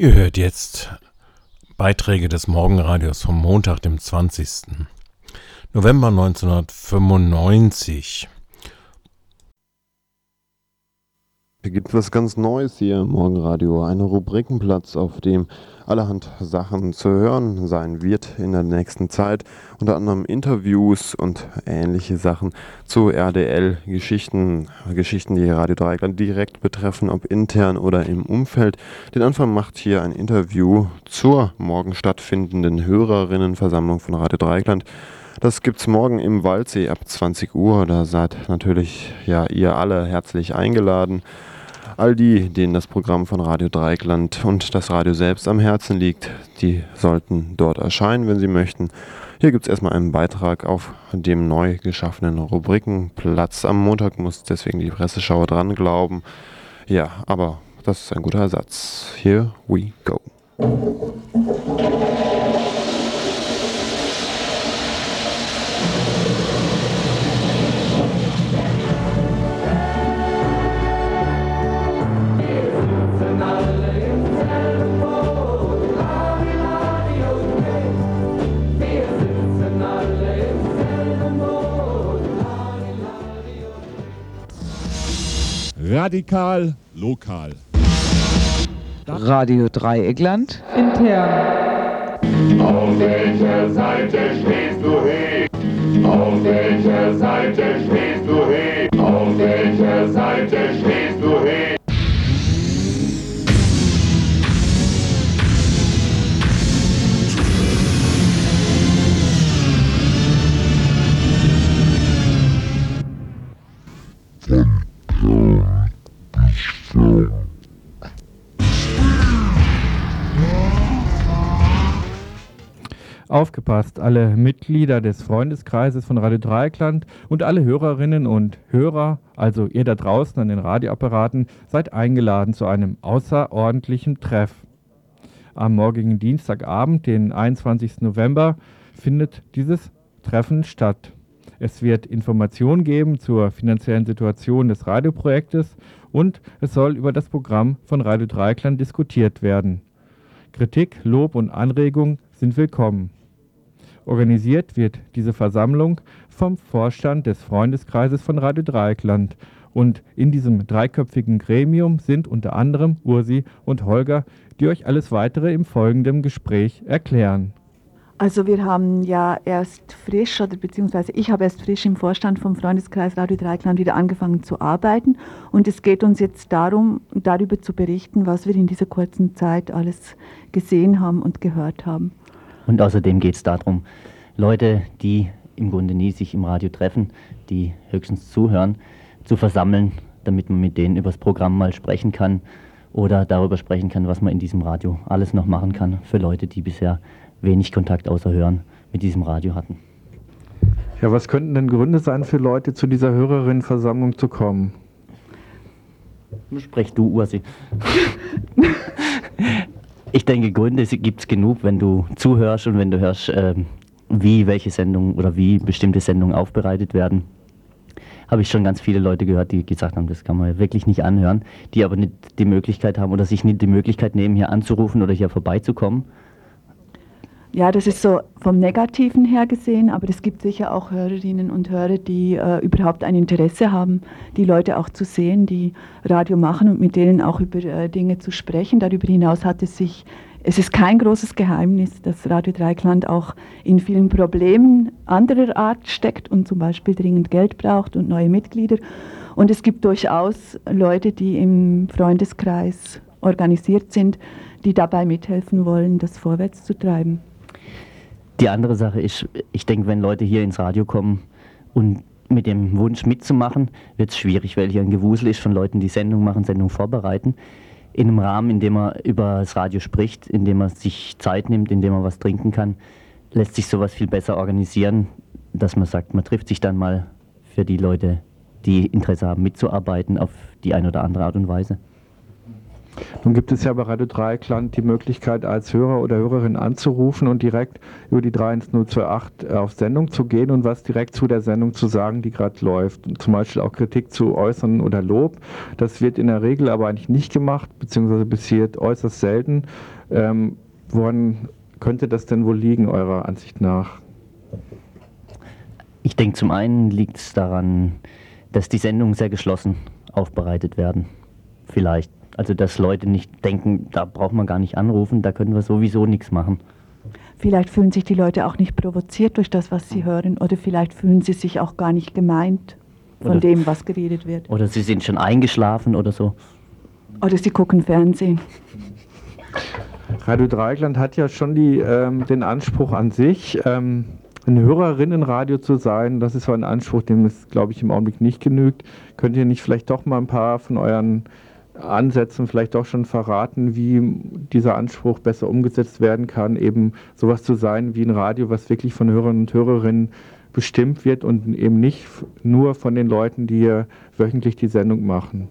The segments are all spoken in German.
Ihr hört jetzt Beiträge des Morgenradios vom Montag, dem 20. November 1995. Gibt was ganz Neues hier im Morgenradio. Ein Rubrikenplatz, auf dem allerhand Sachen zu hören sein wird in der nächsten Zeit. Unter anderem Interviews und ähnliche Sachen zu RDL-Geschichten, Geschichten, die Radio Dreieckland direkt betreffen, ob intern oder im Umfeld. Den Anfang macht hier ein Interview zur morgen stattfindenden Hörerinnenversammlung von Radio Dreieckland. Das gibt's morgen im Waldsee ab 20 Uhr. Da seid natürlich ja ihr alle herzlich eingeladen. All die, denen das Programm von Radio Dreieckland und das Radio selbst am Herzen liegt, die sollten dort erscheinen, wenn sie möchten. Hier gibt es erstmal einen Beitrag auf dem neu geschaffenen Rubrikenplatz. Am Montag muss deswegen die Presseschau dran glauben. Ja, aber das ist ein guter Ersatz. Here we go. Radikal lokal. Radio Dreieckland. Intern. Auf welcher Seite stehst du he? Auf welcher Seite stehst du he? Auf welcher Seite stehst du he? Aufgepasst, alle Mitglieder des Freundeskreises von Radio Dreieckland und alle Hörerinnen und Hörer, also ihr da draußen an den Radioapparaten, seid eingeladen zu einem außerordentlichen Treff. Am morgigen Dienstagabend, den 21. November, findet dieses Treffen statt. Es wird Informationen geben zur finanziellen Situation des Radioprojektes und es soll über das Programm von Radio Dreieckland diskutiert werden. Kritik, Lob und Anregung sind willkommen. Organisiert wird diese Versammlung vom Vorstand des Freundeskreises von Radio Dreieckland. Und in diesem dreiköpfigen Gremium sind unter anderem Ursi und Holger, die euch alles weitere im folgenden Gespräch erklären. Also wir haben ja erst frisch, oder beziehungsweise ich habe erst frisch im Vorstand vom Freundeskreis Radio Dreikland wieder angefangen zu arbeiten. Und es geht uns jetzt darum, darüber zu berichten, was wir in dieser kurzen Zeit alles gesehen haben und gehört haben. Und außerdem geht es darum, Leute, die im Grunde nie sich im Radio treffen, die höchstens zuhören, zu versammeln, damit man mit denen über das Programm mal sprechen kann oder darüber sprechen kann, was man in diesem Radio alles noch machen kann für Leute, die bisher wenig Kontakt außer Hören mit diesem Radio hatten. Ja, was könnten denn Gründe sein für Leute, zu dieser Hörerinnenversammlung zu kommen? Sprech du, Ursi. Ich denke, Gründe gibt es genug, wenn du zuhörst und wenn du hörst, äh, wie welche Sendungen oder wie bestimmte Sendungen aufbereitet werden. Habe ich schon ganz viele Leute gehört, die gesagt haben, das kann man wirklich nicht anhören, die aber nicht die Möglichkeit haben oder sich nicht die Möglichkeit nehmen, hier anzurufen oder hier vorbeizukommen. Ja, das ist so vom Negativen her gesehen, aber es gibt sicher auch Hörerinnen und Hörer, die äh, überhaupt ein Interesse haben, die Leute auch zu sehen, die Radio machen und mit denen auch über äh, Dinge zu sprechen. Darüber hinaus hat es sich, es ist kein großes Geheimnis, dass Radio Dreikland auch in vielen Problemen anderer Art steckt und zum Beispiel dringend Geld braucht und neue Mitglieder. Und es gibt durchaus Leute, die im Freundeskreis organisiert sind, die dabei mithelfen wollen, das vorwärts zu treiben. Die andere Sache ist, ich denke, wenn Leute hier ins Radio kommen und mit dem Wunsch mitzumachen, wird es schwierig, weil hier ein Gewusel ist von Leuten, die Sendung machen, Sendung vorbereiten. In einem Rahmen, in dem man über das Radio spricht, in dem man sich Zeit nimmt, in dem man was trinken kann, lässt sich sowas viel besser organisieren, dass man sagt, man trifft sich dann mal für die Leute, die Interesse haben, mitzuarbeiten auf die eine oder andere Art und Weise. Nun gibt es ja bei Radio Dreieckland die Möglichkeit, als Hörer oder Hörerin anzurufen und direkt über die 31028 äh, auf Sendung zu gehen und was direkt zu der Sendung zu sagen, die gerade läuft. Und zum Beispiel auch Kritik zu äußern oder Lob. Das wird in der Regel aber eigentlich nicht gemacht, beziehungsweise passiert äußerst selten. Ähm, woran könnte das denn wohl liegen, eurer Ansicht nach? Ich denke, zum einen liegt es daran, dass die Sendungen sehr geschlossen aufbereitet werden. Vielleicht. Also, dass Leute nicht denken, da braucht man gar nicht anrufen, da können wir sowieso nichts machen. Vielleicht fühlen sich die Leute auch nicht provoziert durch das, was sie hören, oder vielleicht fühlen sie sich auch gar nicht gemeint von oder, dem, was geredet wird. Oder sie sind schon eingeschlafen oder so. Oder sie gucken Fernsehen. Radio Dreieckland hat ja schon die, ähm, den Anspruch an sich, ähm, ein Hörerinnenradio zu sein. Das ist so ein Anspruch, dem es, glaube ich, im Augenblick nicht genügt. Könnt ihr nicht vielleicht doch mal ein paar von euren Ansätzen vielleicht doch schon verraten, wie dieser Anspruch besser umgesetzt werden kann, eben sowas zu sein wie ein Radio, was wirklich von Hörern und Hörerinnen bestimmt wird und eben nicht nur von den Leuten, die wöchentlich die Sendung machen.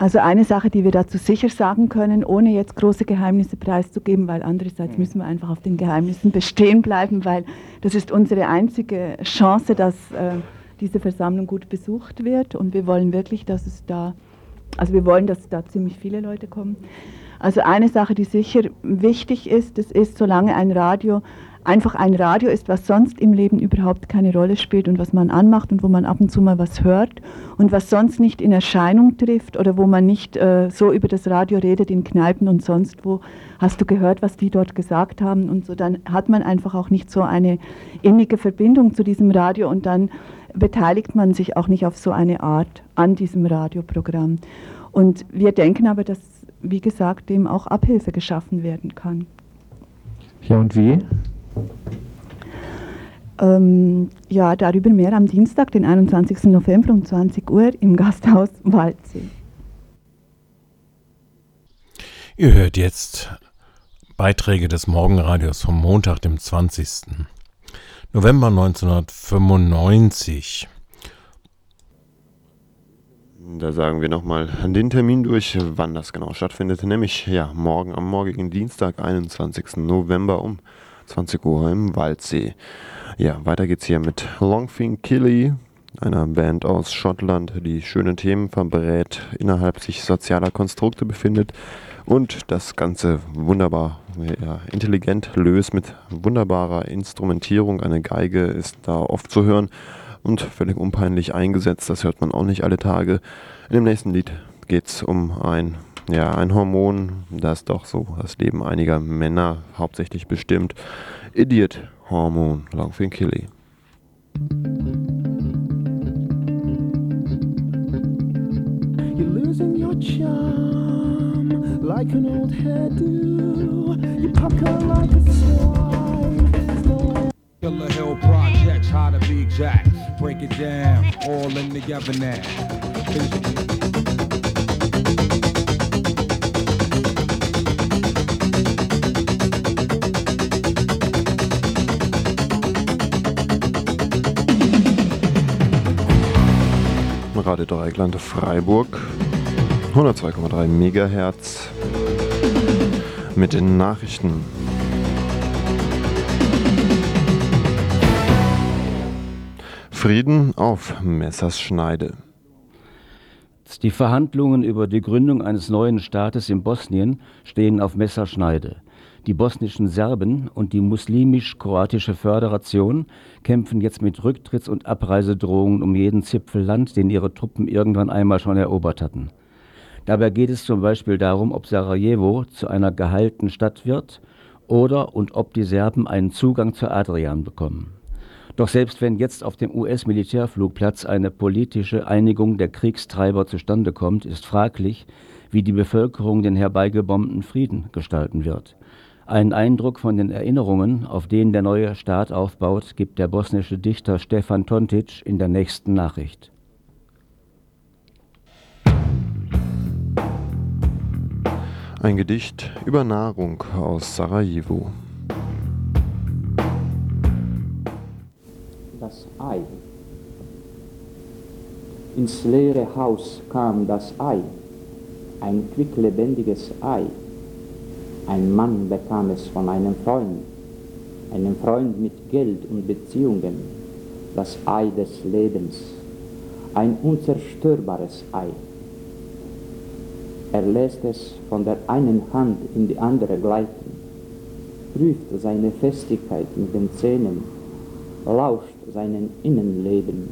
Also eine Sache, die wir dazu sicher sagen können, ohne jetzt große Geheimnisse preiszugeben, weil andererseits mhm. müssen wir einfach auf den Geheimnissen bestehen bleiben, weil das ist unsere einzige Chance, dass äh, diese Versammlung gut besucht wird und wir wollen wirklich, dass es da, also wir wollen, dass da ziemlich viele Leute kommen. Also eine Sache, die sicher wichtig ist, das ist, solange ein Radio einfach ein Radio ist, was sonst im Leben überhaupt keine Rolle spielt und was man anmacht und wo man ab und zu mal was hört und was sonst nicht in Erscheinung trifft oder wo man nicht äh, so über das Radio redet in Kneipen und sonst wo, hast du gehört, was die dort gesagt haben und so, dann hat man einfach auch nicht so eine innige Verbindung zu diesem Radio und dann beteiligt man sich auch nicht auf so eine Art an diesem Radioprogramm. Und wir denken aber, dass, wie gesagt, dem auch Abhilfe geschaffen werden kann. Ja, und wie? Ähm, ja, darüber mehr am Dienstag, den 21. November um 20 Uhr im Gasthaus Waldsee. Ihr hört jetzt Beiträge des Morgenradios vom Montag, dem 20. November 1995. Da sagen wir nochmal den Termin durch, wann das genau stattfindet, nämlich ja, morgen am morgigen Dienstag, 21. November um 20 Uhr im Waldsee. Ja, weiter geht's hier mit Longfing Killy, einer Band aus Schottland, die schöne Themen verbrät, innerhalb sich sozialer Konstrukte befindet und das Ganze wunderbar ja, intelligent löst mit wunderbarer Instrumentierung. Eine Geige ist da oft zu hören und völlig unpeinlich eingesetzt. Das hört man auch nicht alle Tage. In dem nächsten Lied geht es um ein ja, ein Hormon, das doch so das Leben einiger Männer hauptsächlich bestimmt. Idiot-Hormon, Longfin Killy. You're losing your charm like an old hairdo. You pucker like a swine. Killer Hill Projects, how to be exact. Break it down, all in together now. Radio Dreieckland Freiburg. 102,3 Megahertz mit den Nachrichten. Frieden auf Messerschneide. Die Verhandlungen über die Gründung eines neuen Staates in Bosnien stehen auf Messerschneide. Die bosnischen Serben und die muslimisch-kroatische Föderation kämpfen jetzt mit Rücktritts- und Abreisedrohungen um jeden Zipfel Land, den ihre Truppen irgendwann einmal schon erobert hatten. Dabei geht es zum Beispiel darum, ob Sarajevo zu einer geheilten Stadt wird oder und ob die Serben einen Zugang zur Adrian bekommen. Doch selbst wenn jetzt auf dem US-Militärflugplatz eine politische Einigung der Kriegstreiber zustande kommt, ist fraglich, wie die Bevölkerung den herbeigebombten Frieden gestalten wird. Einen Eindruck von den Erinnerungen, auf denen der neue Staat aufbaut, gibt der bosnische Dichter Stefan Tontic in der nächsten Nachricht. Ein Gedicht über Nahrung aus Sarajevo. Das Ei. Ins leere Haus kam das Ei. ein quicklebendiges Ei. Ein Mann bekam es von einem Freund, einem Freund mit Geld und Beziehungen, das Ei des Lebens, ein unzerstörbares Ei. Er lässt es von der einen Hand in die andere gleiten, prüft seine Festigkeit mit den Zähnen, lauscht seinen Innenleben,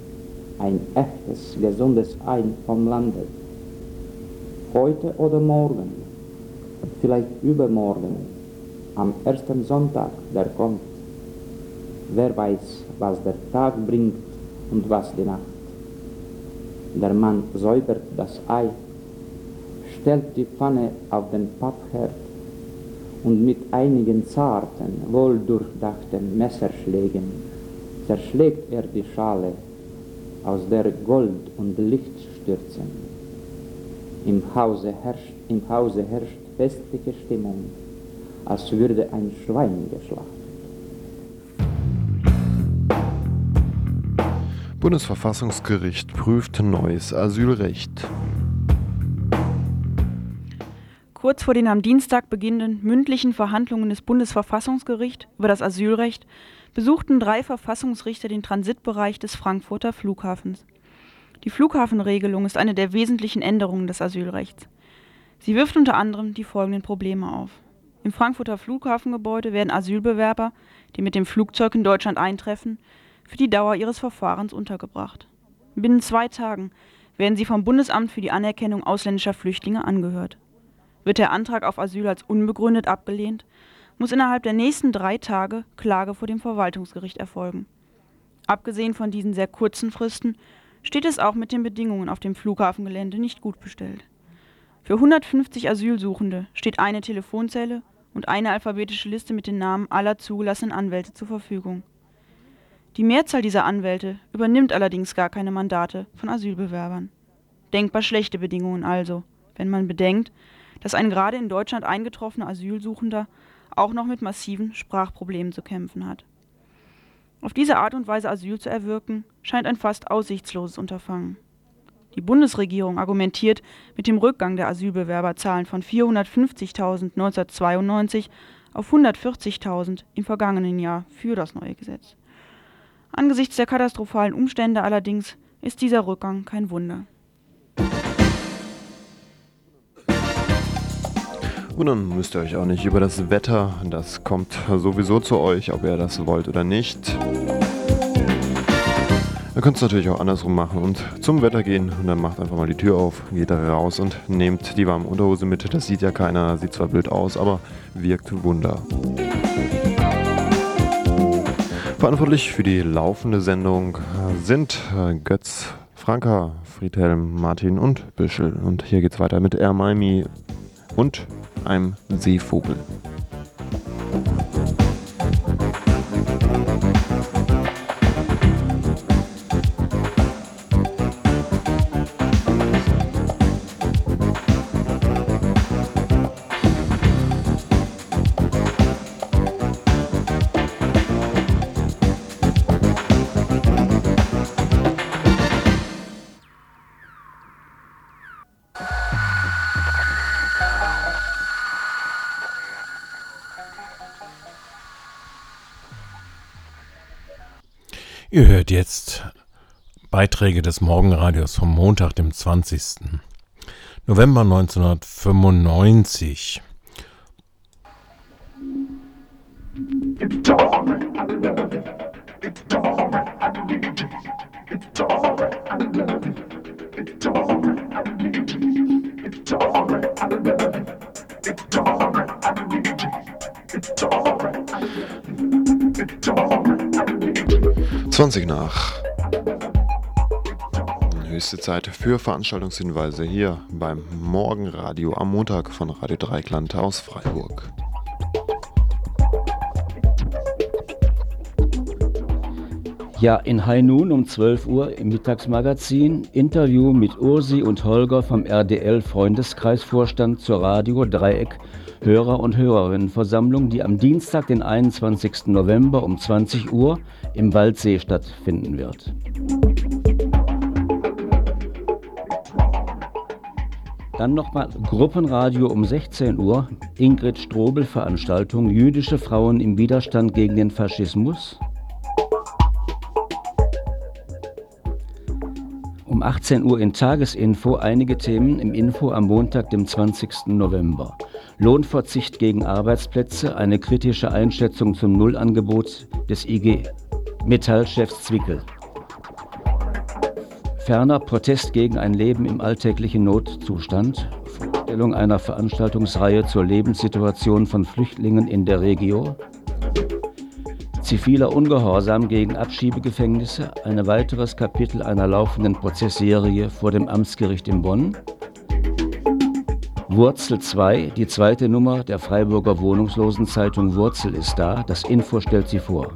ein echtes, gesundes Ei vom Lande. Heute oder morgen, vielleicht übermorgen, am ersten Sonntag, der kommt. Wer weiß, was der Tag bringt und was die Nacht. Der Mann säubert das Ei, stellt die Pfanne auf den Pappherd und mit einigen zarten, wohldurchdachten Messerschlägen zerschlägt er die Schale, aus der Gold und Licht stürzen. Im Hause herrscht, im Hause herrscht festliche Stimmung, als würde ein Schwein geschlachtet. Bundesverfassungsgericht prüft neues Asylrecht. Kurz vor den am Dienstag beginnenden mündlichen Verhandlungen des Bundesverfassungsgerichts über das Asylrecht besuchten drei Verfassungsrichter den Transitbereich des Frankfurter Flughafens. Die Flughafenregelung ist eine der wesentlichen Änderungen des Asylrechts. Sie wirft unter anderem die folgenden Probleme auf. Im Frankfurter Flughafengebäude werden Asylbewerber, die mit dem Flugzeug in Deutschland eintreffen, für die Dauer ihres Verfahrens untergebracht. Binnen zwei Tagen werden sie vom Bundesamt für die Anerkennung ausländischer Flüchtlinge angehört. Wird der Antrag auf Asyl als unbegründet abgelehnt, muss innerhalb der nächsten drei Tage Klage vor dem Verwaltungsgericht erfolgen. Abgesehen von diesen sehr kurzen Fristen steht es auch mit den Bedingungen auf dem Flughafengelände nicht gut bestellt. Für 150 Asylsuchende steht eine Telefonzelle und eine alphabetische Liste mit den Namen aller zugelassenen Anwälte zur Verfügung. Die Mehrzahl dieser Anwälte übernimmt allerdings gar keine Mandate von Asylbewerbern. Denkbar schlechte Bedingungen also, wenn man bedenkt, dass ein gerade in Deutschland eingetroffener Asylsuchender auch noch mit massiven Sprachproblemen zu kämpfen hat. Auf diese Art und Weise Asyl zu erwirken, scheint ein fast aussichtsloses Unterfangen. Die Bundesregierung argumentiert mit dem Rückgang der Asylbewerberzahlen von 450.000 1992 auf 140.000 im vergangenen Jahr für das neue Gesetz. Angesichts der katastrophalen Umstände allerdings ist dieser Rückgang kein Wunder. Und dann müsst ihr euch auch nicht über das Wetter, das kommt sowieso zu euch, ob ihr das wollt oder nicht. Ihr könnt es natürlich auch andersrum machen und zum Wetter gehen und dann macht einfach mal die Tür auf, geht raus und nehmt die warme Unterhose mit. Das sieht ja keiner, sieht zwar blöd aus, aber wirkt Wunder. Verantwortlich für die laufende Sendung sind äh, Götz, Franka, Friedhelm, Martin und Büschel. Und hier geht's weiter mit Ermaimi und einem Seevogel. 'Ihr hört jetzt Beiträge des Morgenradios vom Montag, dem 20. November 1995. Zwanzig nach. Höchste Zeit für Veranstaltungshinweise hier beim Morgenradio am Montag von Radio Dreikland aus Freiburg. Ja, in High Noon um 12 Uhr im Mittagsmagazin Interview mit Ursi und Holger vom RDL Freundeskreisvorstand zur Radio Dreieck Hörer- und Hörerinnenversammlung, die am Dienstag, den 21. November um 20 Uhr im Waldsee stattfinden wird. Dann nochmal Gruppenradio um 16 Uhr, Ingrid Strobel Veranstaltung, jüdische Frauen im Widerstand gegen den Faschismus. Um 18 Uhr in Tagesinfo einige Themen im Info am Montag, dem 20. November. Lohnverzicht gegen Arbeitsplätze, eine kritische Einschätzung zum Nullangebot des IG Metallchefs Zwickel. Ferner Protest gegen ein Leben im alltäglichen Notzustand, Vorstellung einer Veranstaltungsreihe zur Lebenssituation von Flüchtlingen in der Region, ziviler Ungehorsam gegen Abschiebegefängnisse, ein weiteres Kapitel einer laufenden Prozessserie vor dem Amtsgericht in Bonn, Wurzel 2, die zweite Nummer der Freiburger Wohnungslosenzeitung Wurzel ist da, das Info stellt sie vor.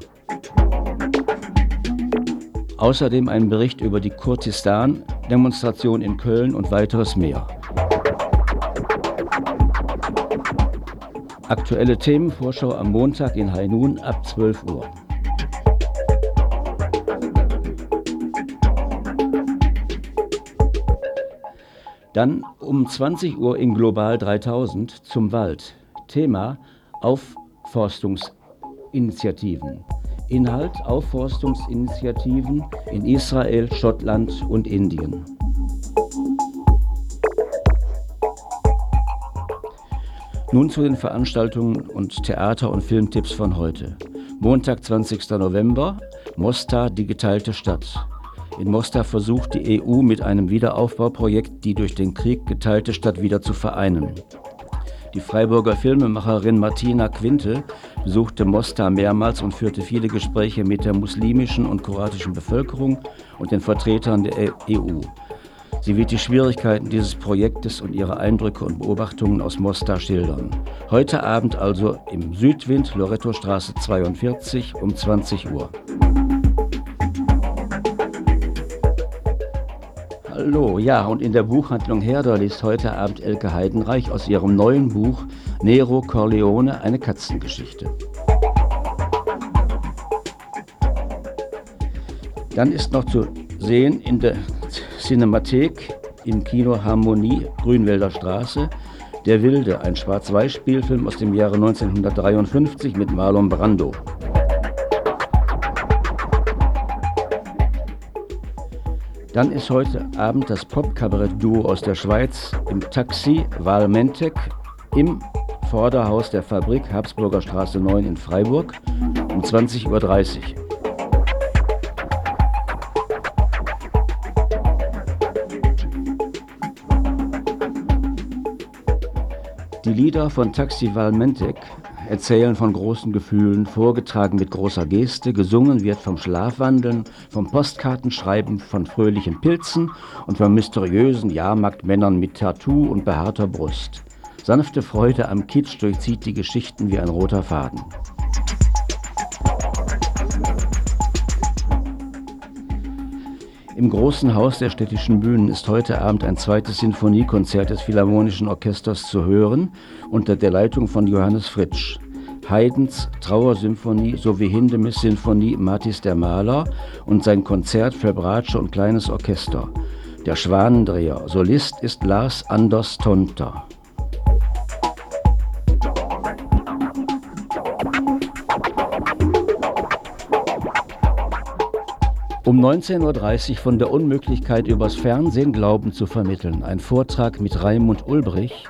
Außerdem ein Bericht über die Kurdistan-Demonstration in Köln und weiteres mehr. Aktuelle Themenvorschau am Montag in Hainun ab 12 Uhr. Dann um 20 Uhr in Global 3000 zum Wald. Thema Aufforstungsinitiativen. Inhalt Aufforstungsinitiativen in Israel, Schottland und Indien. Nun zu den Veranstaltungen und Theater- und Filmtipps von heute. Montag, 20. November, Mostar, die geteilte Stadt. In Mostar versucht die EU mit einem Wiederaufbauprojekt die durch den Krieg geteilte Stadt wieder zu vereinen. Die Freiburger Filmemacherin Martina Quinte besuchte Mostar mehrmals und führte viele Gespräche mit der muslimischen und kroatischen Bevölkerung und den Vertretern der EU. Sie wird die Schwierigkeiten dieses Projektes und ihre Eindrücke und Beobachtungen aus Mostar schildern. Heute Abend also im Südwind, Loretto Straße 42 um 20 Uhr. Hallo, ja, und in der Buchhandlung Herder liest heute Abend Elke Heidenreich aus ihrem neuen Buch Nero Corleone, eine Katzengeschichte. Dann ist noch zu sehen in der Cinemathek im Kino Harmonie, Grünwälder Straße, Der Wilde, ein Schwarz-Weiß-Spielfilm aus dem Jahre 1953 mit Marlon Brando. Dann ist heute Abend das Pop-Kabarett-Duo aus der Schweiz im Taxi Valmentec im Vorderhaus der Fabrik Habsburger Straße 9 in Freiburg um 20.30 Uhr. Die Lieder von Taxi Valmentec Erzählen von großen Gefühlen, vorgetragen mit großer Geste, gesungen wird vom Schlafwandeln, vom Postkartenschreiben, von fröhlichen Pilzen und von mysteriösen Jahrmarktmännern mit Tattoo und behaarter Brust. Sanfte Freude am Kitsch durchzieht die Geschichten wie ein roter Faden. Im großen Haus der städtischen Bühnen ist heute Abend ein zweites Sinfoniekonzert des Philharmonischen Orchesters zu hören, unter der Leitung von Johannes Fritsch. Haydns Trauersymphonie sowie Hindemis Sinfonie Matis der Maler und sein Konzert für Bratsche und kleines Orchester. Der Schwanendreher, Solist ist Lars Anders Tonter. Um 19.30 Uhr von der Unmöglichkeit übers Fernsehen Glauben zu vermitteln. Ein Vortrag mit Raimund Ulbrich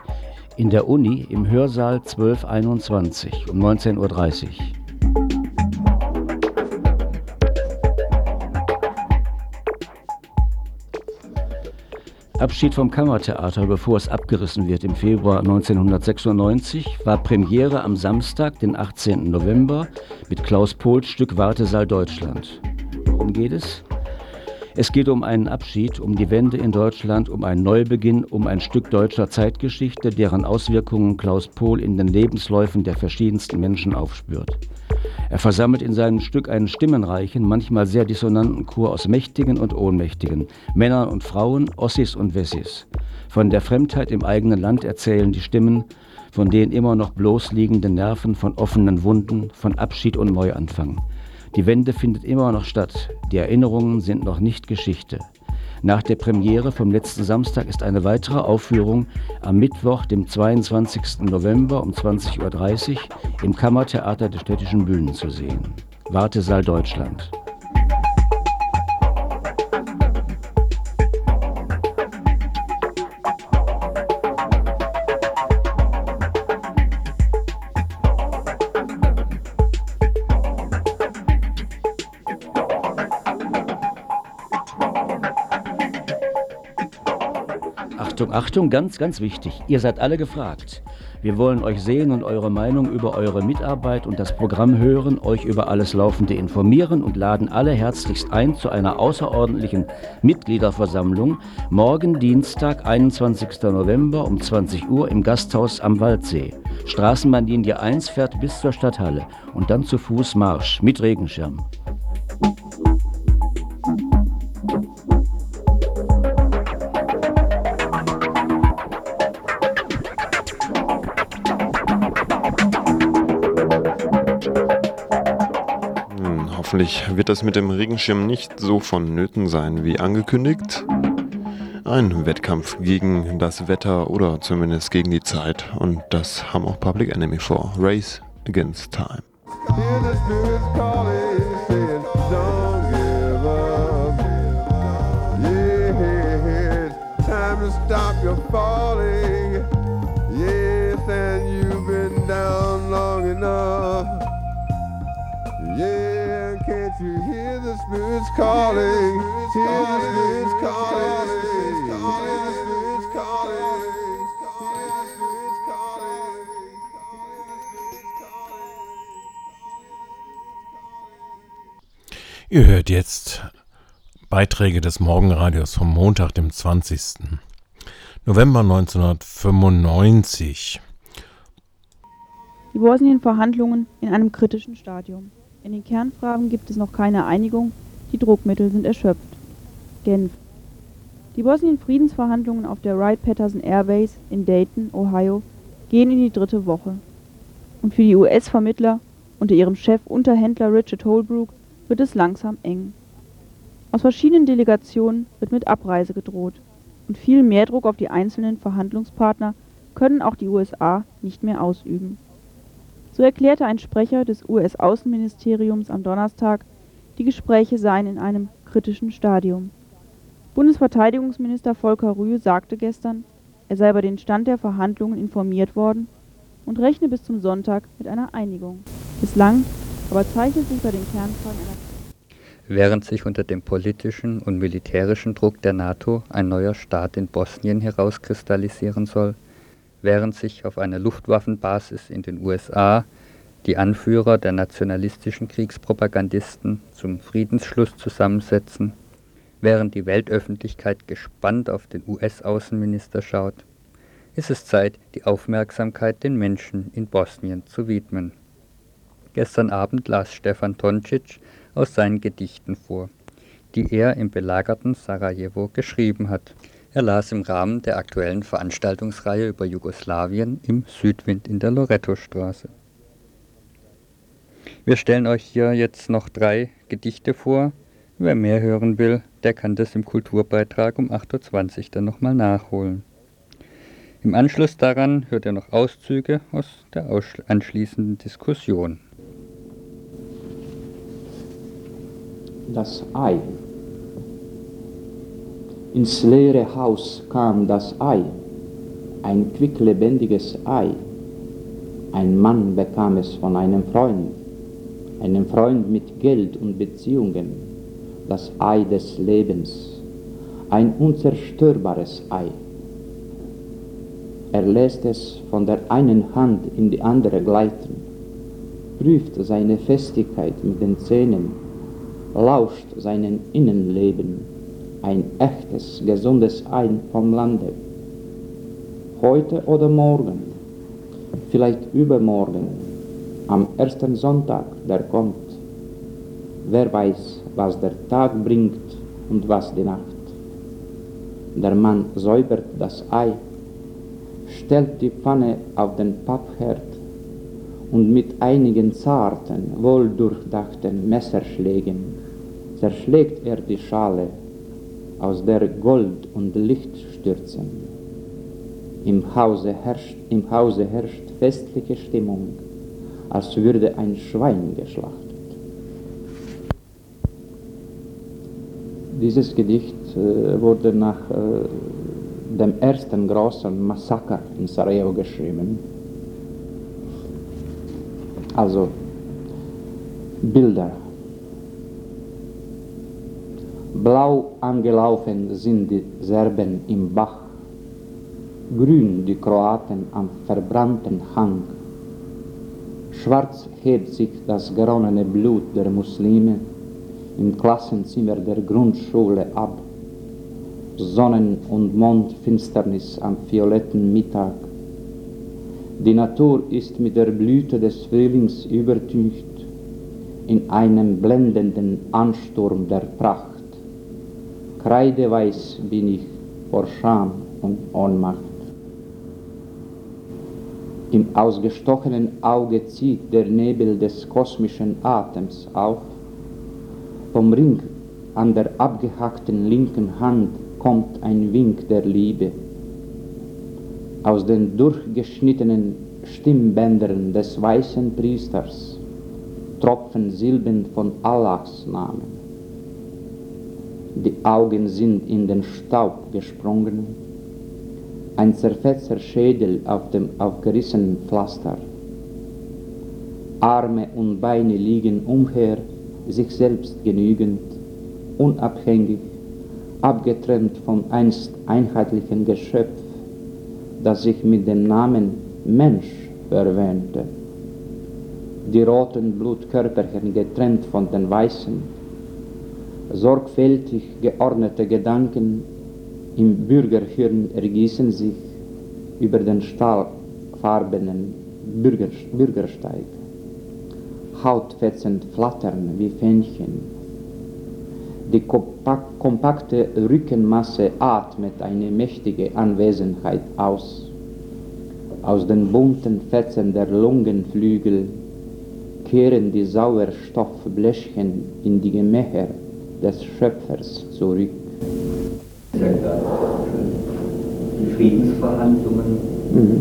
in der Uni im Hörsaal 1221 um 19.30 Uhr. Abschied vom Kammertheater, bevor es abgerissen wird im Februar 1996, war Premiere am Samstag, den 18. November, mit Klaus Pohls Stück Wartesaal Deutschland. Worum geht es? Es geht um einen Abschied, um die Wende in Deutschland, um einen Neubeginn, um ein Stück deutscher Zeitgeschichte, deren Auswirkungen Klaus Pohl in den Lebensläufen der verschiedensten Menschen aufspürt. Er versammelt in seinem Stück einen stimmenreichen, manchmal sehr dissonanten Chor aus Mächtigen und Ohnmächtigen, Männern und Frauen, Ossis und Wessis. Von der Fremdheit im eigenen Land erzählen die Stimmen, von den immer noch bloß liegenden Nerven, von offenen Wunden, von Abschied und Neuanfang. Die Wende findet immer noch statt. Die Erinnerungen sind noch nicht Geschichte. Nach der Premiere vom letzten Samstag ist eine weitere Aufführung am Mittwoch, dem 22. November um 20.30 Uhr im Kammertheater der Städtischen Bühnen zu sehen. Wartesaal Deutschland. Achtung, Achtung, ganz, ganz wichtig. Ihr seid alle gefragt. Wir wollen euch sehen und eure Meinung über eure Mitarbeit und das Programm hören, euch über alles Laufende informieren und laden alle herzlichst ein zu einer außerordentlichen Mitgliederversammlung morgen Dienstag, 21. November um 20 Uhr im Gasthaus am Waldsee. Straßenbahnlinie 1 fährt bis zur Stadthalle und dann zu Fuß Marsch mit Regenschirm. Hoffentlich wird das mit dem Regenschirm nicht so vonnöten sein wie angekündigt. Ein Wettkampf gegen das Wetter oder zumindest gegen die Zeit und das haben auch Public Enemy vor. Race Against Time. Calling? Spirits. Ihr hört jetzt Beiträge des Morgenradios vom Montag, dem 20. November 1995. Die Bosnien-Verhandlungen in einem kritischen Stadium. In den Kernfragen gibt es noch keine Einigung, die Druckmittel sind erschöpft. Genf. Die Bosnien-Friedensverhandlungen auf der Wright-Patterson Airbase in Dayton, Ohio, gehen in die dritte Woche. Und für die US-Vermittler unter ihrem Chef Unterhändler Richard Holbrooke wird es langsam eng. Aus verschiedenen Delegationen wird mit Abreise gedroht und viel mehr Druck auf die einzelnen Verhandlungspartner können auch die USA nicht mehr ausüben so erklärte ein Sprecher des US-Außenministeriums am Donnerstag, die Gespräche seien in einem kritischen Stadium. Bundesverteidigungsminister Volker Rühe sagte gestern, er sei über den Stand der Verhandlungen informiert worden und rechne bis zum Sonntag mit einer Einigung. Bislang aber zeichnet sich bei den Kernfragen einer Während sich unter dem politischen und militärischen Druck der NATO ein neuer Staat in Bosnien herauskristallisieren soll, während sich auf einer Luftwaffenbasis in den USA die Anführer der nationalistischen Kriegspropagandisten zum Friedensschluss zusammensetzen, während die Weltöffentlichkeit gespannt auf den US-Außenminister schaut, ist es Zeit, die Aufmerksamkeit den Menschen in Bosnien zu widmen. Gestern Abend las Stefan Toncic aus seinen Gedichten vor, die er im belagerten Sarajevo geschrieben hat. Er las im Rahmen der aktuellen Veranstaltungsreihe über Jugoslawien im Südwind in der Loretto-Straße. Wir stellen euch hier jetzt noch drei Gedichte vor. Wer mehr hören will, der kann das im Kulturbeitrag um 8.20 Uhr dann nochmal nachholen. Im Anschluss daran hört ihr noch Auszüge aus der anschließenden Diskussion. Das Ei ins leere Haus kam das Ei, ein quicklebendiges Ei. Ein Mann bekam es von einem Freund, einem Freund mit Geld und Beziehungen, das Ei des Lebens, ein unzerstörbares Ei. Er lässt es von der einen Hand in die andere gleiten, prüft seine Festigkeit mit den Zähnen, lauscht seinen Innenleben ein echtes, gesundes Ein vom Lande. Heute oder morgen, vielleicht übermorgen, am ersten Sonntag, der kommt. Wer weiß, was der Tag bringt und was die Nacht. Der Mann säubert das Ei, stellt die Pfanne auf den Pappherd und mit einigen zarten, wohldurchdachten Messerschlägen zerschlägt er die Schale aus der Gold und Licht stürzen. Im Hause herrscht, im Hause herrscht festliche Stimmung, als würde ein Schwein geschlachtet. Dieses Gedicht äh, wurde nach äh, dem ersten großen Massaker in Sarajevo geschrieben. Also Bilder. Blau angelaufen sind die Serben im Bach, grün die Kroaten am verbrannten Hang. Schwarz hebt sich das geronnene Blut der Muslime im Klassenzimmer der Grundschule ab. Sonnen- und Mondfinsternis am violetten Mittag. Die Natur ist mit der Blüte des Frühlings übertüncht in einem blendenden Ansturm der Pracht. Kreideweiß bin ich vor Scham und Ohnmacht. Im ausgestochenen Auge zieht der Nebel des kosmischen Atems auf. Vom Ring an der abgehackten linken Hand kommt ein Wink der Liebe. Aus den durchgeschnittenen Stimmbändern des weißen Priesters tropfen Silben von Allahs Namen. Die Augen sind in den Staub gesprungen, ein zerfetzter Schädel auf dem aufgerissenen Pflaster. Arme und Beine liegen umher, sich selbst genügend, unabhängig, abgetrennt vom einst einheitlichen Geschöpf, das sich mit dem Namen Mensch verwähnte. Die roten Blutkörperchen getrennt von den weißen, sorgfältig geordnete Gedanken im Bürgerhirn ergießen sich über den stahlfarbenen Bürger, Bürgersteig. Hautfetzen flattern wie Fähnchen. Die kompakte Rückenmasse atmet eine mächtige Anwesenheit aus. Aus den bunten Fetzen der Lungenflügel kehren die Sauerstoffbläschchen in die Gemächer des Schöpfers zurück. Die Friedensverhandlungen, mhm.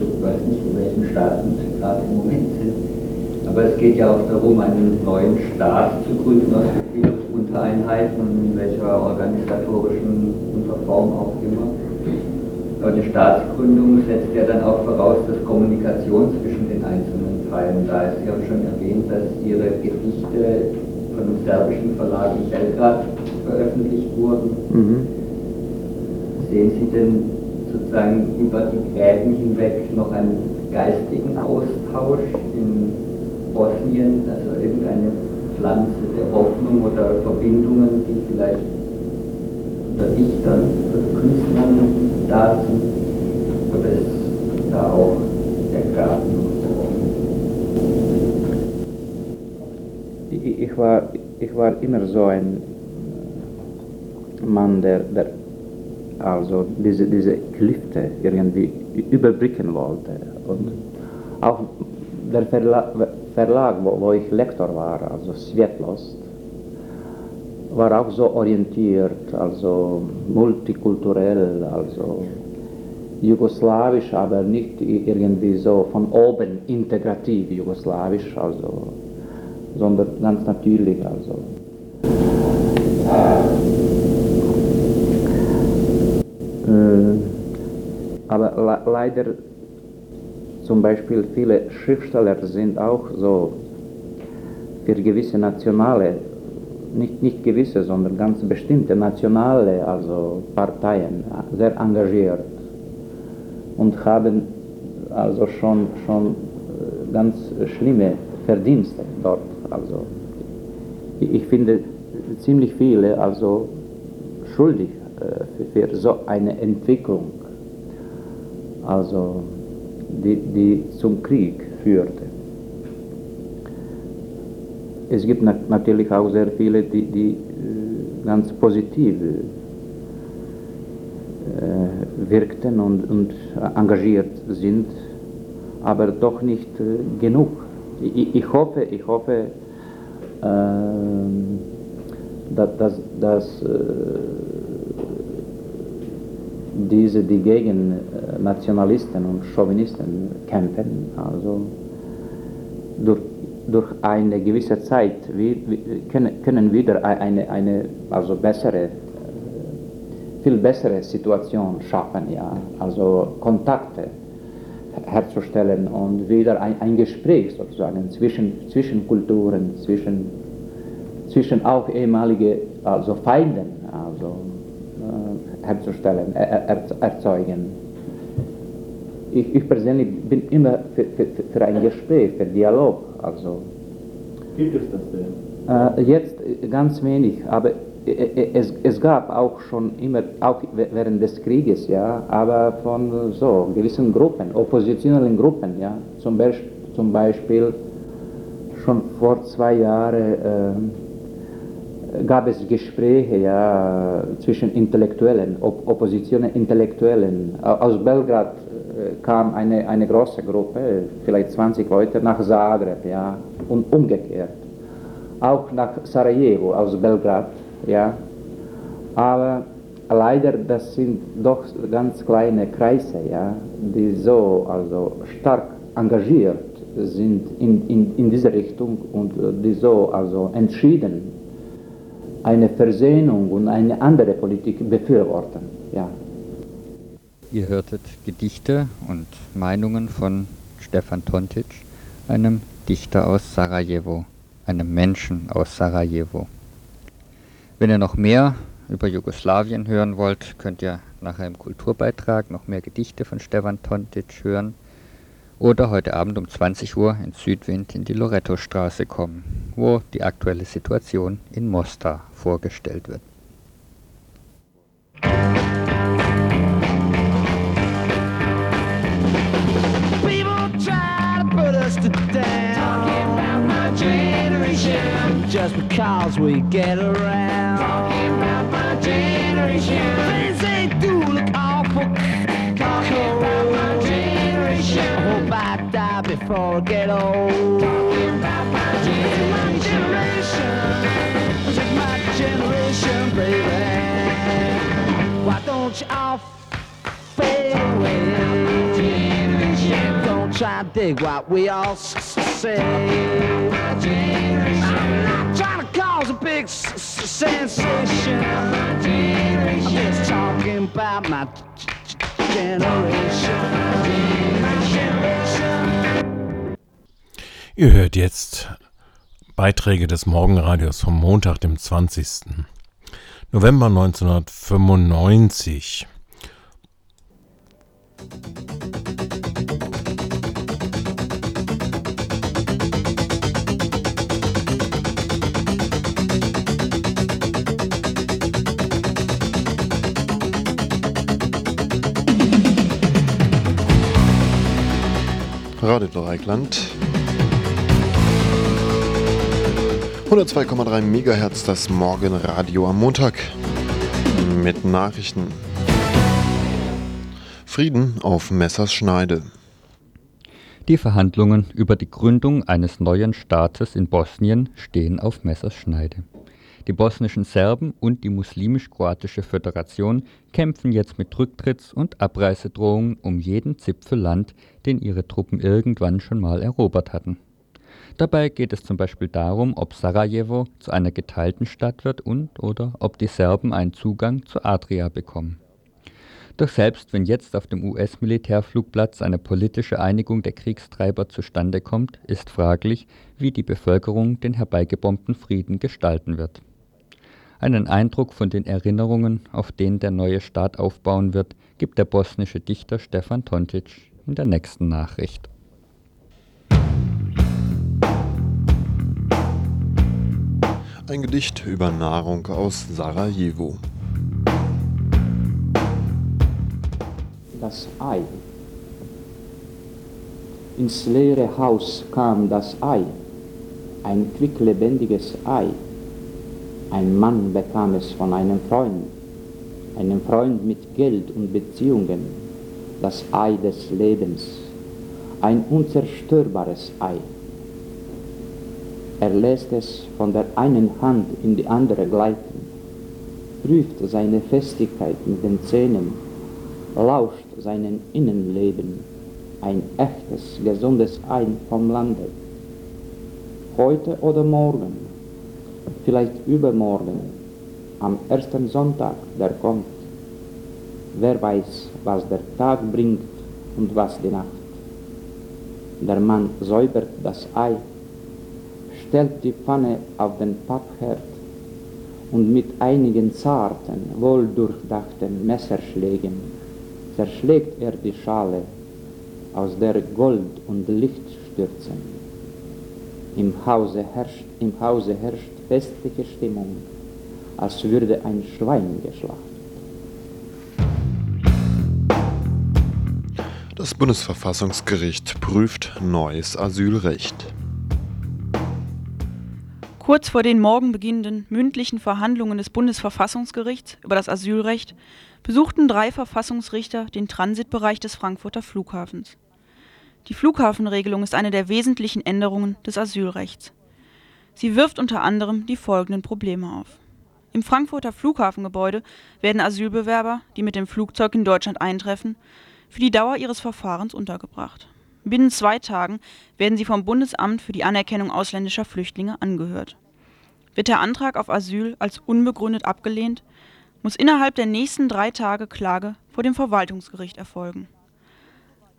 ich weiß nicht, in welchen Staaten sie gerade im Moment sind, aber es geht ja auch darum, einen neuen Staat zu gründen aus vielen Untereinheiten und in welcher organisatorischen Unterform auch immer. Aber die Staatsgründung setzt ja dann auch voraus, dass Kommunikation zwischen den einzelnen Teilen da ist. Sie haben schon erwähnt, dass Ihre Gedichte von einem serbischen Verlag in Belgrad veröffentlicht wurden. Mhm. Sehen Sie denn sozusagen über die Gräben hinweg noch einen geistigen Austausch in Bosnien, also irgendeine Pflanze der Hoffnung oder Verbindungen, die vielleicht unter Dichtern oder Künstlern da sind? Oder ist da auch der Garten ich war, ich war immer so ein Mann, der, der also diese, diese Klifte irgendwie überbrücken wollte. Und auch der Verla Verlag, wo, wo, ich Lektor war, also Svetlost, war auch so orientiert, also multikulturell, also jugoslawisch, aber nicht irgendwie so von oben integrativ jugoslawisch, also sondern ganz natürlich. Also. Äh, aber le leider zum Beispiel viele Schriftsteller sind auch so für gewisse nationale, nicht, nicht gewisse, sondern ganz bestimmte nationale also Parteien sehr engagiert und haben also schon, schon äh, ganz schlimme Verdienste dort. Also ich finde ziemlich viele also schuldig für, für, so eine Entwicklung, also die, die zum Krieg führte. Es gibt na natürlich auch sehr viele, die, die äh, ganz positiv äh, wirkten und, und engagiert sind, aber doch nicht äh, genug. Ich, ich, hoffe, ich hoffe, äh, dass, dass, dass äh, diese, die gegen äh, Nationalisten und Chauvinisten kämpfen, also durch, durch eine gewisse Zeit wir, wir können, können wieder eine, eine also bessere, äh, viel bessere Situation schaffen, ja, also Kontakte herzustellen und wieder ein, ein Gespräch sozusagen zwischen, zwischen Kulturen, zwischen, zwischen auch ehemalige also Feinden also, herzustellen, er, er, erzeugen. Ich, ich, persönlich bin immer für, für, für, ein Gespräch, für Dialog. Also. Gibt es das denn? Äh, jetzt ganz wenig, aber es, es, gab auch schon immer, auch während des Krieges, ja, aber von so gewissen Gruppen, oppositionellen Gruppen, ja, zum, Be zum Beispiel schon vor zwei Jahren äh, gab es Gespräche ja, zwischen Intellektuellen, Op Oppositionen Intellektuellen. Aus Belgrad äh, kam eine, eine große Gruppe, vielleicht 20 Leute, nach Zagreb, ja, und umgekehrt. Auch nach Sarajevo aus Belgrad ja. Aber leider, das sind doch ganz kleine Kreise, ja, die so also stark engagiert sind in, in, in diese Richtung und die so also entschieden eine Versöhnung und eine andere Politik befürworten. Ja. Ihr hörtet Gedichte und Meinungen von Stefan Tontic, einem Dichter aus Sarajevo, einem Menschen aus Sarajevo. Wenn ihr noch mehr über Jugoslawien hören wollt, könnt ihr nachher im Kulturbeitrag noch mehr Gedichte von Stefan Tontic hören oder heute Abend um 20 Uhr in Südwind in die Loretto-Straße kommen, wo die aktuelle Situation in Mostar vorgestellt wird. just because we get around. Talking about my generation. I die before I get old. Talking about my generation. Is my generation, baby. Why don't you all fade away? Don't try to dig what we all say. I'm not trying to cause a big sensation. I'm just talking about my generation. Ihr hört jetzt Beiträge des Morgenradios vom Montag, dem 20. November 1995. Radio Dreikland. 102,3 MHz das Morgenradio am Montag mit Nachrichten. Frieden auf Messerschneide. Die Verhandlungen über die Gründung eines neuen Staates in Bosnien stehen auf Messerschneide. Die bosnischen Serben und die muslimisch-kroatische Föderation kämpfen jetzt mit Rücktritts- und Abreißedrohungen um jeden Zipfel Land, den ihre Truppen irgendwann schon mal erobert hatten. Dabei geht es zum Beispiel darum, ob Sarajevo zu einer geteilten Stadt wird und oder ob die Serben einen Zugang zur Adria bekommen. Doch selbst wenn jetzt auf dem US-Militärflugplatz eine politische Einigung der Kriegstreiber zustande kommt, ist fraglich, wie die Bevölkerung den herbeigebombten Frieden gestalten wird. Einen Eindruck von den Erinnerungen, auf denen der neue Staat aufbauen wird, gibt der bosnische Dichter Stefan Tontic in der nächsten Nachricht. Ein Gedicht über Nahrung aus Sarajevo. Das Ei. Ins leere Haus kam das Ei, ein quicklebendiges Ei ein Mann bekam es von einem Freund, einem Freund mit Geld und Beziehungen, das Ei des Lebens, ein unzerstörbares Ei. Er lässt es von der einen Hand in die andere gleiten, prüft seine Festigkeit mit den Zähnen, lauscht seinem Innenleben ein echtes, gesundes Ein vom Lande. Heute oder morgen, vielleicht übermorgen, am ersten Sonntag, der kommt. Wer weiß, was der Tag bringt und was die Nacht. Der Mann säubert das Ei, stellt die Pfanne auf den Pappherd und mit einigen zarten, wohldurchdachten Messerschlägen zerschlägt er die Schale, aus der Gold und Licht stürzen. Im Hause herrscht, im Hause herrscht festliche Stimmung, als würde ein Schwein geschlachtet. Das Bundesverfassungsgericht prüft neues Asylrecht. Kurz vor den morgen beginnenden mündlichen Verhandlungen des Bundesverfassungsgerichts über das Asylrecht besuchten drei Verfassungsrichter den Transitbereich des Frankfurter Flughafens. Die Flughafenregelung ist eine der wesentlichen Änderungen des Asylrechts. Sie wirft unter anderem die folgenden Probleme auf. Im Frankfurter Flughafengebäude werden Asylbewerber, die mit dem Flugzeug in Deutschland eintreffen, für die Dauer ihres Verfahrens untergebracht. Binnen zwei Tagen werden sie vom Bundesamt für die Anerkennung ausländischer Flüchtlinge angehört. Wird der Antrag auf Asyl als unbegründet abgelehnt, muss innerhalb der nächsten drei Tage Klage vor dem Verwaltungsgericht erfolgen.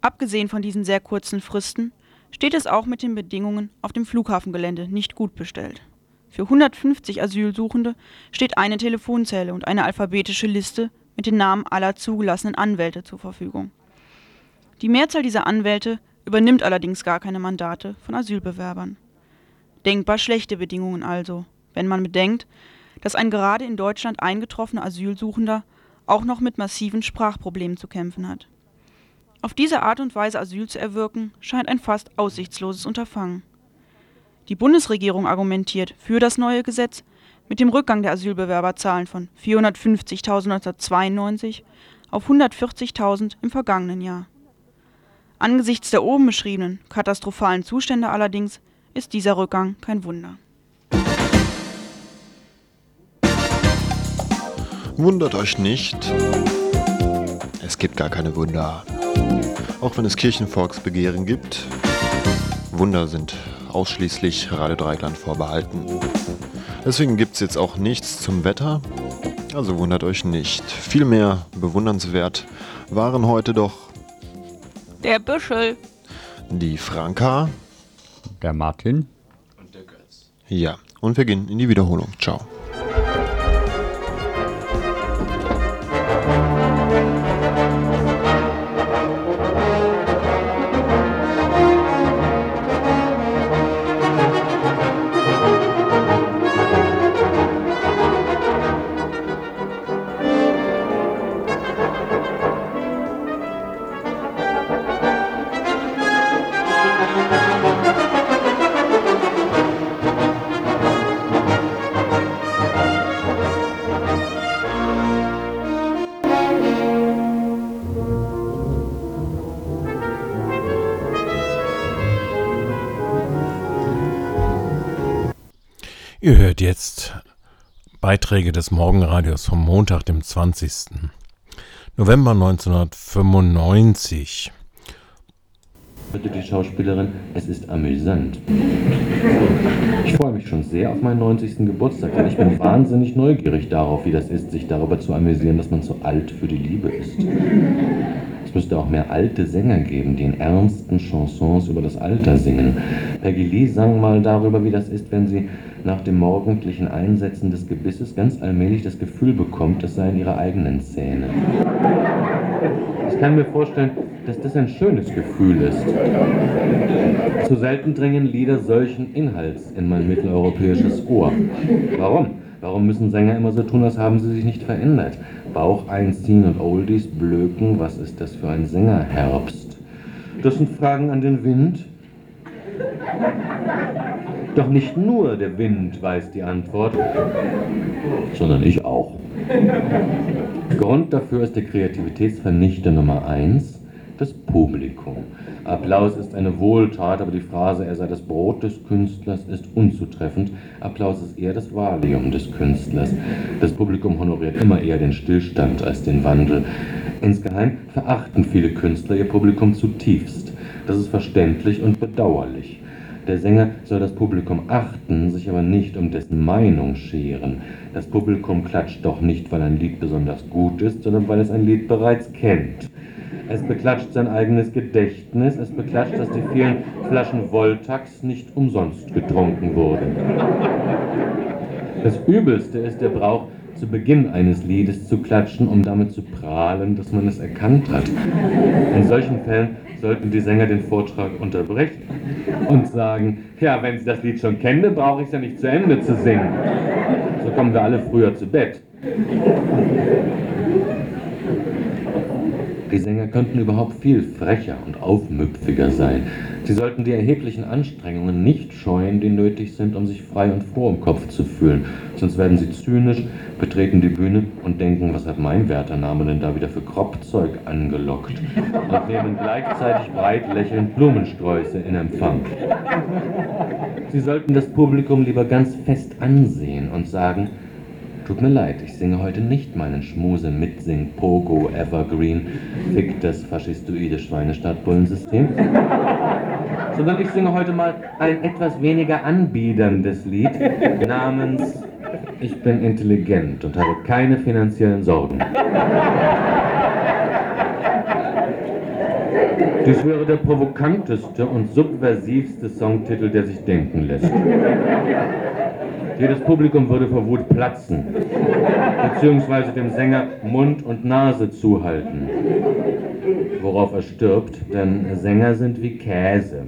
Abgesehen von diesen sehr kurzen Fristen steht es auch mit den Bedingungen auf dem Flughafengelände nicht gut bestellt. Für 150 Asylsuchende steht eine Telefonzelle und eine alphabetische Liste mit den Namen aller zugelassenen Anwälte zur Verfügung. Die Mehrzahl dieser Anwälte übernimmt allerdings gar keine Mandate von Asylbewerbern. Denkbar schlechte Bedingungen also, wenn man bedenkt, dass ein gerade in Deutschland eingetroffener Asylsuchender auch noch mit massiven Sprachproblemen zu kämpfen hat. Auf diese Art und Weise Asyl zu erwirken, scheint ein fast aussichtsloses Unterfangen. Die Bundesregierung argumentiert für das neue Gesetz mit dem Rückgang der Asylbewerberzahlen von 450.000 1992 auf 140.000 im vergangenen Jahr. Angesichts der oben beschriebenen katastrophalen Zustände allerdings ist dieser Rückgang kein Wunder. Wundert euch nicht, es gibt gar keine Wunder. Auch wenn es Kirchenvolksbegehren gibt, Wunder sind ausschließlich Radio Dreikland vorbehalten. Deswegen gibt es jetzt auch nichts zum Wetter, also wundert euch nicht. Vielmehr bewundernswert waren heute doch der Büschel, die Franka, der Martin und der Götz. Ja, und wir gehen in die Wiederholung. Ciao. Ihr hört jetzt Beiträge des Morgenradios vom Montag, dem 20. November 1995. Die Schauspielerin, es ist amüsant. Ich freue mich schon sehr auf meinen 90. Geburtstag, denn ich bin wahnsinnig neugierig darauf, wie das ist, sich darüber zu amüsieren, dass man zu alt für die Liebe ist. Es müsste auch mehr alte Sänger geben, die in ernsten Chansons über das Alter singen. Peggy Lee sang mal darüber, wie das ist, wenn sie nach dem morgendlichen Einsetzen des Gebisses ganz allmählich das Gefühl bekommt, das seien ihre eigenen Zähne. Ich kann mir vorstellen, dass das ein schönes Gefühl ist. Zu selten dringen Lieder solchen Inhalts in mein mitteleuropäisches Ohr. Warum? Warum müssen Sänger immer so tun, als haben sie sich nicht verändert? Bauch einziehen und Oldies blöken, was ist das für ein Sängerherbst? Das sind Fragen an den Wind. Doch nicht nur der Wind weiß die Antwort, sondern ich auch. Grund dafür ist der Kreativitätsvernichter Nummer 1, das Publikum. Applaus ist eine Wohltat, aber die Phrase, er sei das Brot des Künstlers, ist unzutreffend. Applaus ist eher das Valium des Künstlers. Das Publikum honoriert immer eher den Stillstand als den Wandel. Insgeheim verachten viele Künstler ihr Publikum zutiefst. Das ist verständlich und bedauerlich. Der Sänger soll das Publikum achten, sich aber nicht um dessen Meinung scheren. Das Publikum klatscht doch nicht, weil ein Lied besonders gut ist, sondern weil es ein Lied bereits kennt. Es beklatscht sein eigenes Gedächtnis, es beklatscht, dass die vielen Flaschen Voltax nicht umsonst getrunken wurden. Das Übelste ist der Brauch, zu Beginn eines Liedes zu klatschen, um damit zu prahlen, dass man es erkannt hat. In solchen Fällen sollten die Sänger den Vortrag unterbrechen und sagen, ja, wenn Sie das Lied schon kennen, dann brauche ich es ja nicht zu Ende zu singen. So kommen wir alle früher zu Bett. Die Sänger könnten überhaupt viel frecher und aufmüpfiger sein. Sie sollten die erheblichen Anstrengungen nicht scheuen, die nötig sind, um sich frei und froh im Kopf zu fühlen. Sonst werden sie zynisch, betreten die Bühne und denken, was hat mein Wärtername denn da wieder für Kropfzeug angelockt? Und nehmen gleichzeitig breit lächelnd Blumensträuße in Empfang. Sie sollten das Publikum lieber ganz fest ansehen und sagen, Tut mir leid, ich singe heute nicht meinen Schmuse Mitsing Pogo Evergreen Fick das faschistoide Schweinestadtbullensystem, sondern ich singe heute mal ein etwas weniger anbiederndes Lied namens Ich bin intelligent und habe keine finanziellen Sorgen. Dies wäre der provokanteste und subversivste Songtitel, der sich denken lässt. Jedes Publikum würde vor Wut platzen, beziehungsweise dem Sänger Mund und Nase zuhalten, worauf er stirbt, denn Sänger sind wie Käse,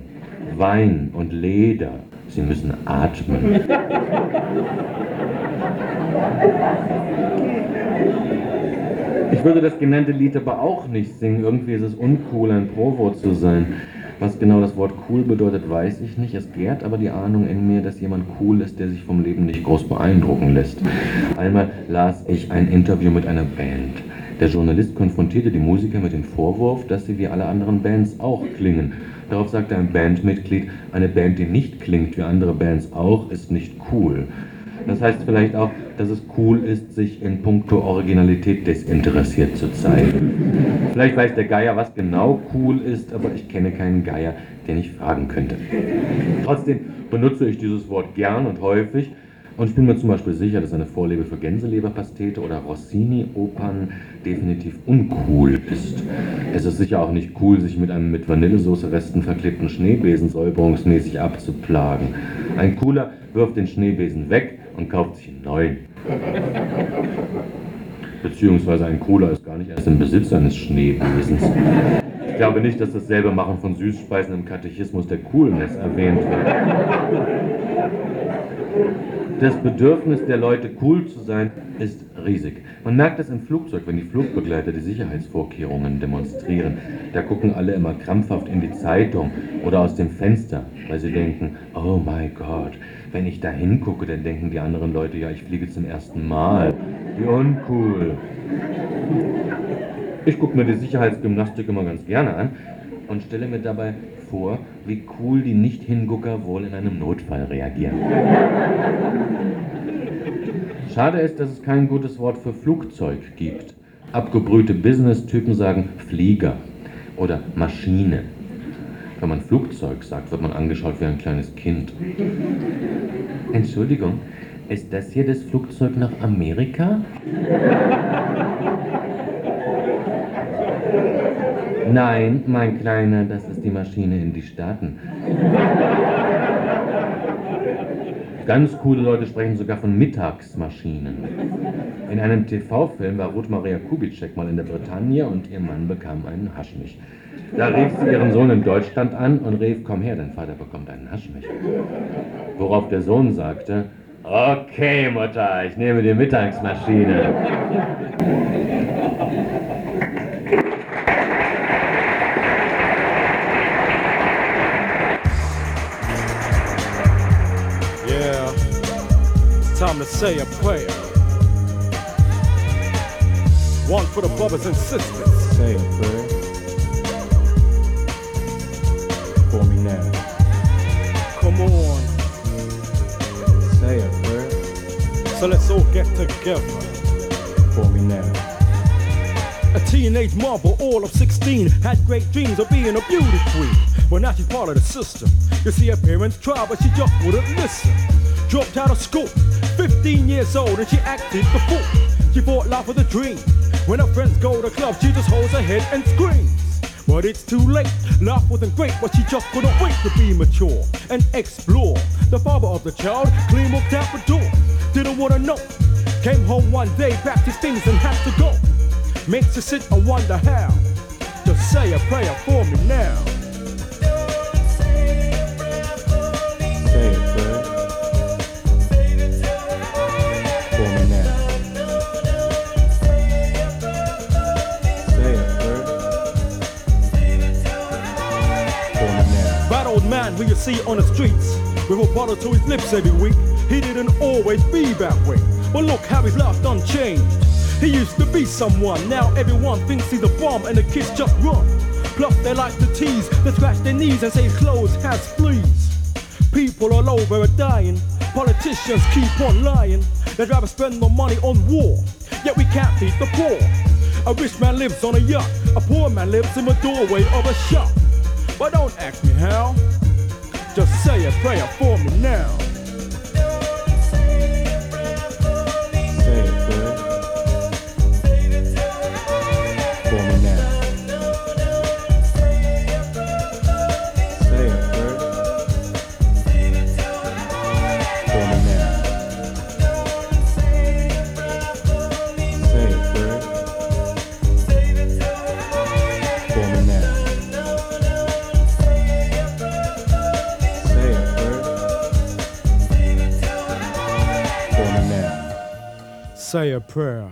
Wein und Leder. Sie müssen atmen. Ich würde das genannte Lied aber auch nicht singen. Irgendwie ist es uncool, ein Provo zu sein. Was genau das Wort cool bedeutet, weiß ich nicht. Es gärt aber die Ahnung in mir, dass jemand cool ist, der sich vom Leben nicht groß beeindrucken lässt. Einmal las ich ein Interview mit einer Band. Der Journalist konfrontierte die Musiker mit dem Vorwurf, dass sie wie alle anderen Bands auch klingen. Darauf sagte ein Bandmitglied, eine Band, die nicht klingt wie andere Bands auch, ist nicht cool. Das heißt vielleicht auch, dass es cool ist, sich in puncto Originalität desinteressiert zu zeigen. Vielleicht weiß der Geier, was genau cool ist, aber ich kenne keinen Geier, den ich fragen könnte. Trotzdem benutze ich dieses Wort gern und häufig, und ich bin mir zum Beispiel sicher, dass eine Vorliebe für Gänseleberpastete oder Rossini-Opern definitiv uncool ist. Es ist sicher auch nicht cool, sich mit einem mit Vanillesoße-Resten verklebten Schneebesen säuberungsmäßig abzuplagen. Ein Cooler wirft den Schneebesen weg und kauft sich einen neuen. Beziehungsweise ein Cooler ist gar nicht erst im Besitz eines Schneebesens. Ich glaube nicht, dass das selbe Machen von Süßspeisen im Katechismus der Coolness erwähnt wird. Das Bedürfnis der Leute, cool zu sein, ist riesig. Man merkt es im Flugzeug, wenn die Flugbegleiter die Sicherheitsvorkehrungen demonstrieren. Da gucken alle immer krampfhaft in die Zeitung oder aus dem Fenster, weil sie denken, oh my God, wenn ich da hingucke, dann denken die anderen Leute, ja, ich fliege zum ersten Mal. Wie uncool. Ich gucke mir die Sicherheitsgymnastik immer ganz gerne an und stelle mir dabei vor, wie cool die Nicht-Hingucker wohl in einem Notfall reagieren. Schade ist, dass es kein gutes Wort für Flugzeug gibt. Abgebrühte Business-Typen sagen Flieger oder Maschine. Wenn man Flugzeug sagt, wird man angeschaut wie ein kleines Kind. Entschuldigung, ist das hier das Flugzeug nach Amerika? Nein, mein Kleiner, das ist die Maschine in die Staaten. Ganz coole Leute sprechen sogar von Mittagsmaschinen. In einem TV-Film war Ruth Maria Kubitschek mal in der Bretagne und ihr Mann bekam einen Haschmich. Da rief sie ihren Sohn in Deutschland an und rief, komm her, dein Vater bekommt einen Haschmich. Worauf der Sohn sagte, okay Mutter, ich nehme die Mittagsmaschine. Yeah, it's time to say a prayer. One for the brothers and sisters. Say a prayer. So let's all get together. For me now. A teenage marvel, all of 16, had great dreams of being a beauty queen. But now she's part of the system. You see, her parents tried, but she just wouldn't listen. Dropped out of school, 15 years old, and she acted the fool. She thought life was a dream. When her friends go to clubs, she just holds her head and screams. But it's too late. Life wasn't great, but she just couldn't wait to be mature and explore. The father of the child clean walked out the door. Didn't wanna know. Came home one day, packed his things and had to go. Makes you sit and wonder how. Just say a prayer for me now. That old man who you see on the streets with a bottle to his lips every week. He didn't always be that way. But look how his life done changed. He used to be someone, now everyone thinks he's a bomb and the kids just run. Plus they like to tease, they scratch their knees and say his clothes has fleas. People all over are dying, politicians keep on lying. They'd rather spend more money on war, yet we can't feed the poor. A rich man lives on a yacht, a poor man lives in the doorway of a shop. But don't ask me how, just say a prayer for me now. Prayer.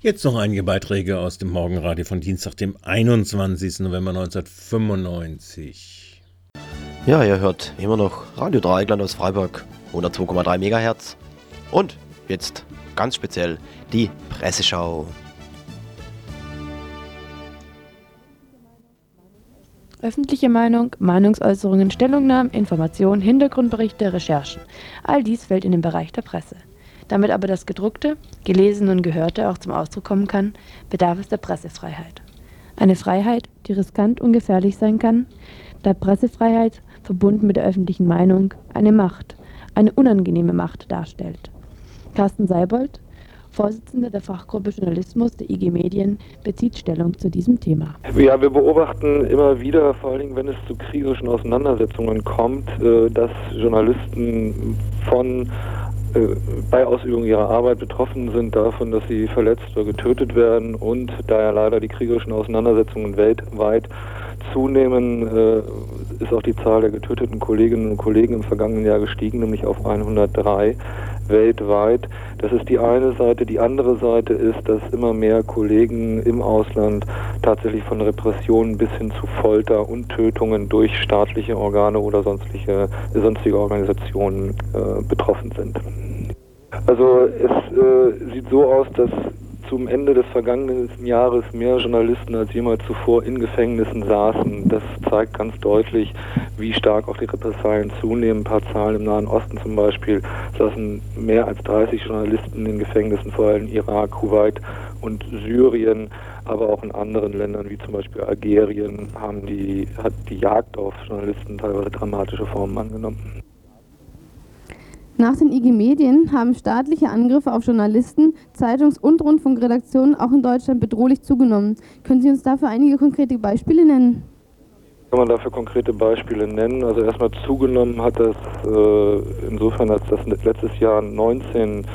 Jetzt noch einige Beiträge aus dem Morgenradio von Dienstag, dem 21. November 1995. Ja, ihr hört immer noch Radio Dreieckland aus Freiburg, 102,3 MHz. Und jetzt ganz speziell die Presseschau. Öffentliche Meinung, Meinungsäußerungen, Stellungnahmen, Informationen, Hintergrundberichte, Recherchen. All dies fällt in den Bereich der Presse. Damit aber das Gedruckte, Gelesene und Gehörte auch zum Ausdruck kommen kann, bedarf es der Pressefreiheit. Eine Freiheit, die riskant und gefährlich sein kann, da Pressefreiheit, verbunden mit der öffentlichen Meinung, eine Macht, eine unangenehme Macht darstellt. Carsten Seibold, Vorsitzender der Fachgruppe Journalismus der IG Medien, bezieht Stellung zu diesem Thema. Ja, wir beobachten immer wieder, vor Dingen wenn es zu kriegerischen Auseinandersetzungen kommt, äh, dass Journalisten von bei Ausübung ihrer Arbeit betroffen sind davon, dass sie verletzt oder getötet werden und da ja leider die kriegerischen Auseinandersetzungen weltweit zunehmen, äh, ist auch die Zahl der getöteten Kolleginnen und Kollegen im vergangenen Jahr gestiegen, nämlich auf 103 weltweit. Das ist die eine Seite. Die andere Seite ist, dass immer mehr Kollegen im Ausland tatsächlich von Repressionen bis hin zu Folter und Tötungen durch staatliche Organe oder sonstige, sonstige Organisationen äh, betroffen sind. Also es äh, sieht so aus, dass zum Ende des vergangenen Jahres mehr Journalisten als jemals zuvor in Gefängnissen saßen. Das zeigt ganz deutlich, wie stark auch die Repressalien zunehmen. Ein paar Zahlen im Nahen Osten zum Beispiel saßen mehr als 30 Journalisten in Gefängnissen, vor allem Irak, Kuwait und Syrien, aber auch in anderen Ländern wie zum Beispiel Algerien haben die, hat die Jagd auf Journalisten teilweise dramatische Formen angenommen. Nach den IG Medien haben staatliche Angriffe auf Journalisten, Zeitungs- und Rundfunkredaktionen auch in Deutschland bedrohlich zugenommen. Können Sie uns dafür einige konkrete Beispiele nennen? Kann man dafür konkrete Beispiele nennen? Also erstmal zugenommen hat das äh, insofern, als das letztes Jahr 19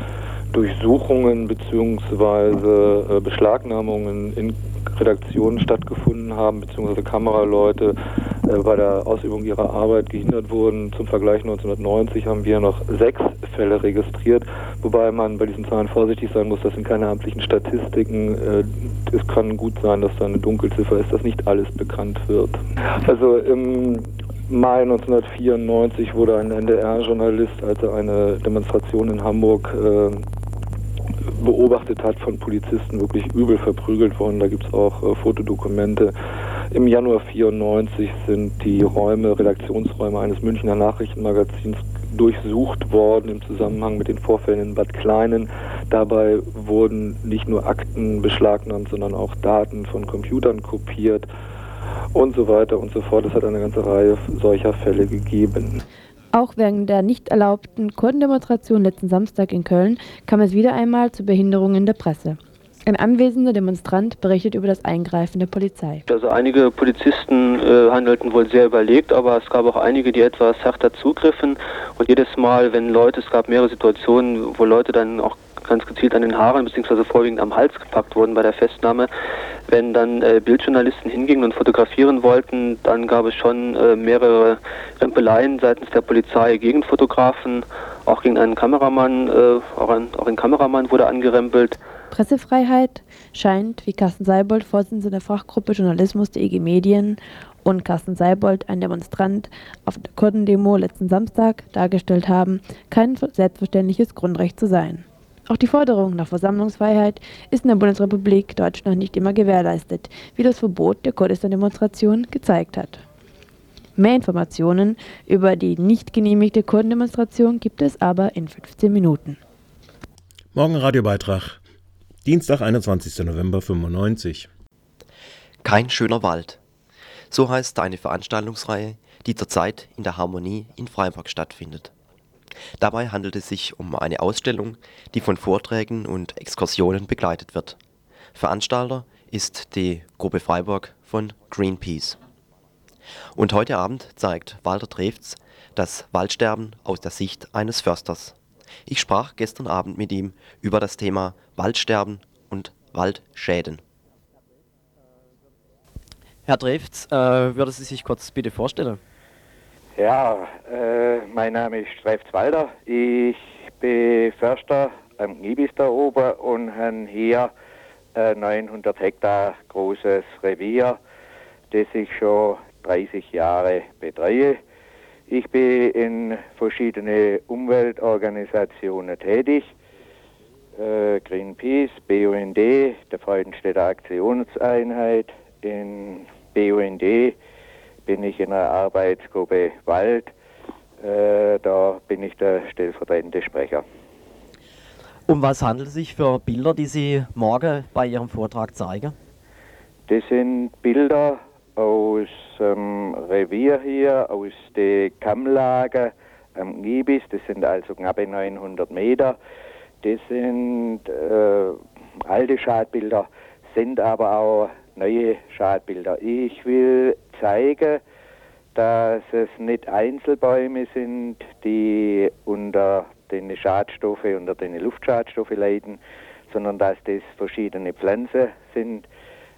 Durchsuchungen bzw. Äh, Beschlagnahmungen in Redaktionen stattgefunden haben, beziehungsweise Kameraleute bei der Ausübung ihrer Arbeit gehindert wurden. Zum Vergleich 1990 haben wir noch sechs Fälle registriert, wobei man bei diesen Zahlen vorsichtig sein muss, das sind keine amtlichen Statistiken. Äh, es kann gut sein, dass da eine Dunkelziffer ist, dass nicht alles bekannt wird. Also im Mai 1994 wurde ein NDR-Journalist, als er eine Demonstration in Hamburg äh, beobachtet hat, von Polizisten wirklich übel verprügelt worden. Da gibt es auch äh, Fotodokumente. Im Januar 94 sind die Räume, Redaktionsräume eines Münchner Nachrichtenmagazins durchsucht worden im Zusammenhang mit den Vorfällen in Bad Kleinen. Dabei wurden nicht nur Akten beschlagnahmt, sondern auch Daten von Computern kopiert und so weiter und so fort. Es hat eine ganze Reihe solcher Fälle gegeben. Auch wegen der nicht erlaubten Kurdendemonstration letzten Samstag in Köln kam es wieder einmal zu Behinderungen der Presse. Ein anwesender Demonstrant berichtet über das Eingreifen der Polizei. Also einige Polizisten äh, handelten wohl sehr überlegt, aber es gab auch einige, die etwas härter zugriffen. Und jedes Mal, wenn Leute, es gab mehrere Situationen, wo Leute dann auch ganz gezielt an den Haaren bzw. vorwiegend am Hals gepackt wurden bei der Festnahme. Wenn dann äh, Bildjournalisten hingingen und fotografieren wollten, dann gab es schon äh, mehrere Rempeleien seitens der Polizei gegen Fotografen, auch gegen einen Kameramann, äh, auch, ein, auch ein Kameramann wurde angerempelt. Pressefreiheit scheint, wie Carsten Seibold, Vorsitzender der Fachgruppe Journalismus der IG Medien und Carsten Seibold, ein Demonstrant auf der Kurdendemo letzten Samstag dargestellt haben, kein selbstverständliches Grundrecht zu sein. Auch die Forderung nach Versammlungsfreiheit ist in der Bundesrepublik Deutschland nicht immer gewährleistet, wie das Verbot der Kurdistan-Demonstration gezeigt hat. Mehr Informationen über die nicht genehmigte Kurdendemonstration gibt es aber in 15 Minuten. Morgen Radiobeitrag Dienstag, 21. November 95. Kein schöner Wald. So heißt eine Veranstaltungsreihe, die zurzeit in der Harmonie in Freiburg stattfindet. Dabei handelt es sich um eine Ausstellung, die von Vorträgen und Exkursionen begleitet wird. Veranstalter ist die Gruppe Freiburg von Greenpeace. Und heute Abend zeigt Walter Trefz das Waldsterben aus der Sicht eines Försters. Ich sprach gestern Abend mit ihm über das Thema Waldsterben und Waldschäden. Herr Trefz, äh, würden Sie sich kurz bitte vorstellen? Ja, äh, mein Name ist Trefz Walder. Ich bin Förster am Gnibis da oben und habe hier ein 900 Hektar großes Revier, das ich schon 30 Jahre betreue. Ich bin in verschiedene Umweltorganisationen tätig. Äh, Greenpeace, BUND, der Freudenstädter Aktionseinheit. In BUND bin ich in einer Arbeitsgruppe Wald. Äh, da bin ich der stellvertretende Sprecher. Um was handelt es sich für Bilder, die Sie morgen bei Ihrem Vortrag zeigen? Das sind Bilder aus dem Revier hier, aus den Kammlager am Gibis, das sind also knapp 900 Meter. Das sind äh, alte Schadbilder, sind aber auch neue Schadbilder. Ich will zeigen, dass es nicht Einzelbäume sind, die unter den Schadstoffen, unter den Luftschadstoffen leiden, sondern dass das verschiedene Pflanzen sind,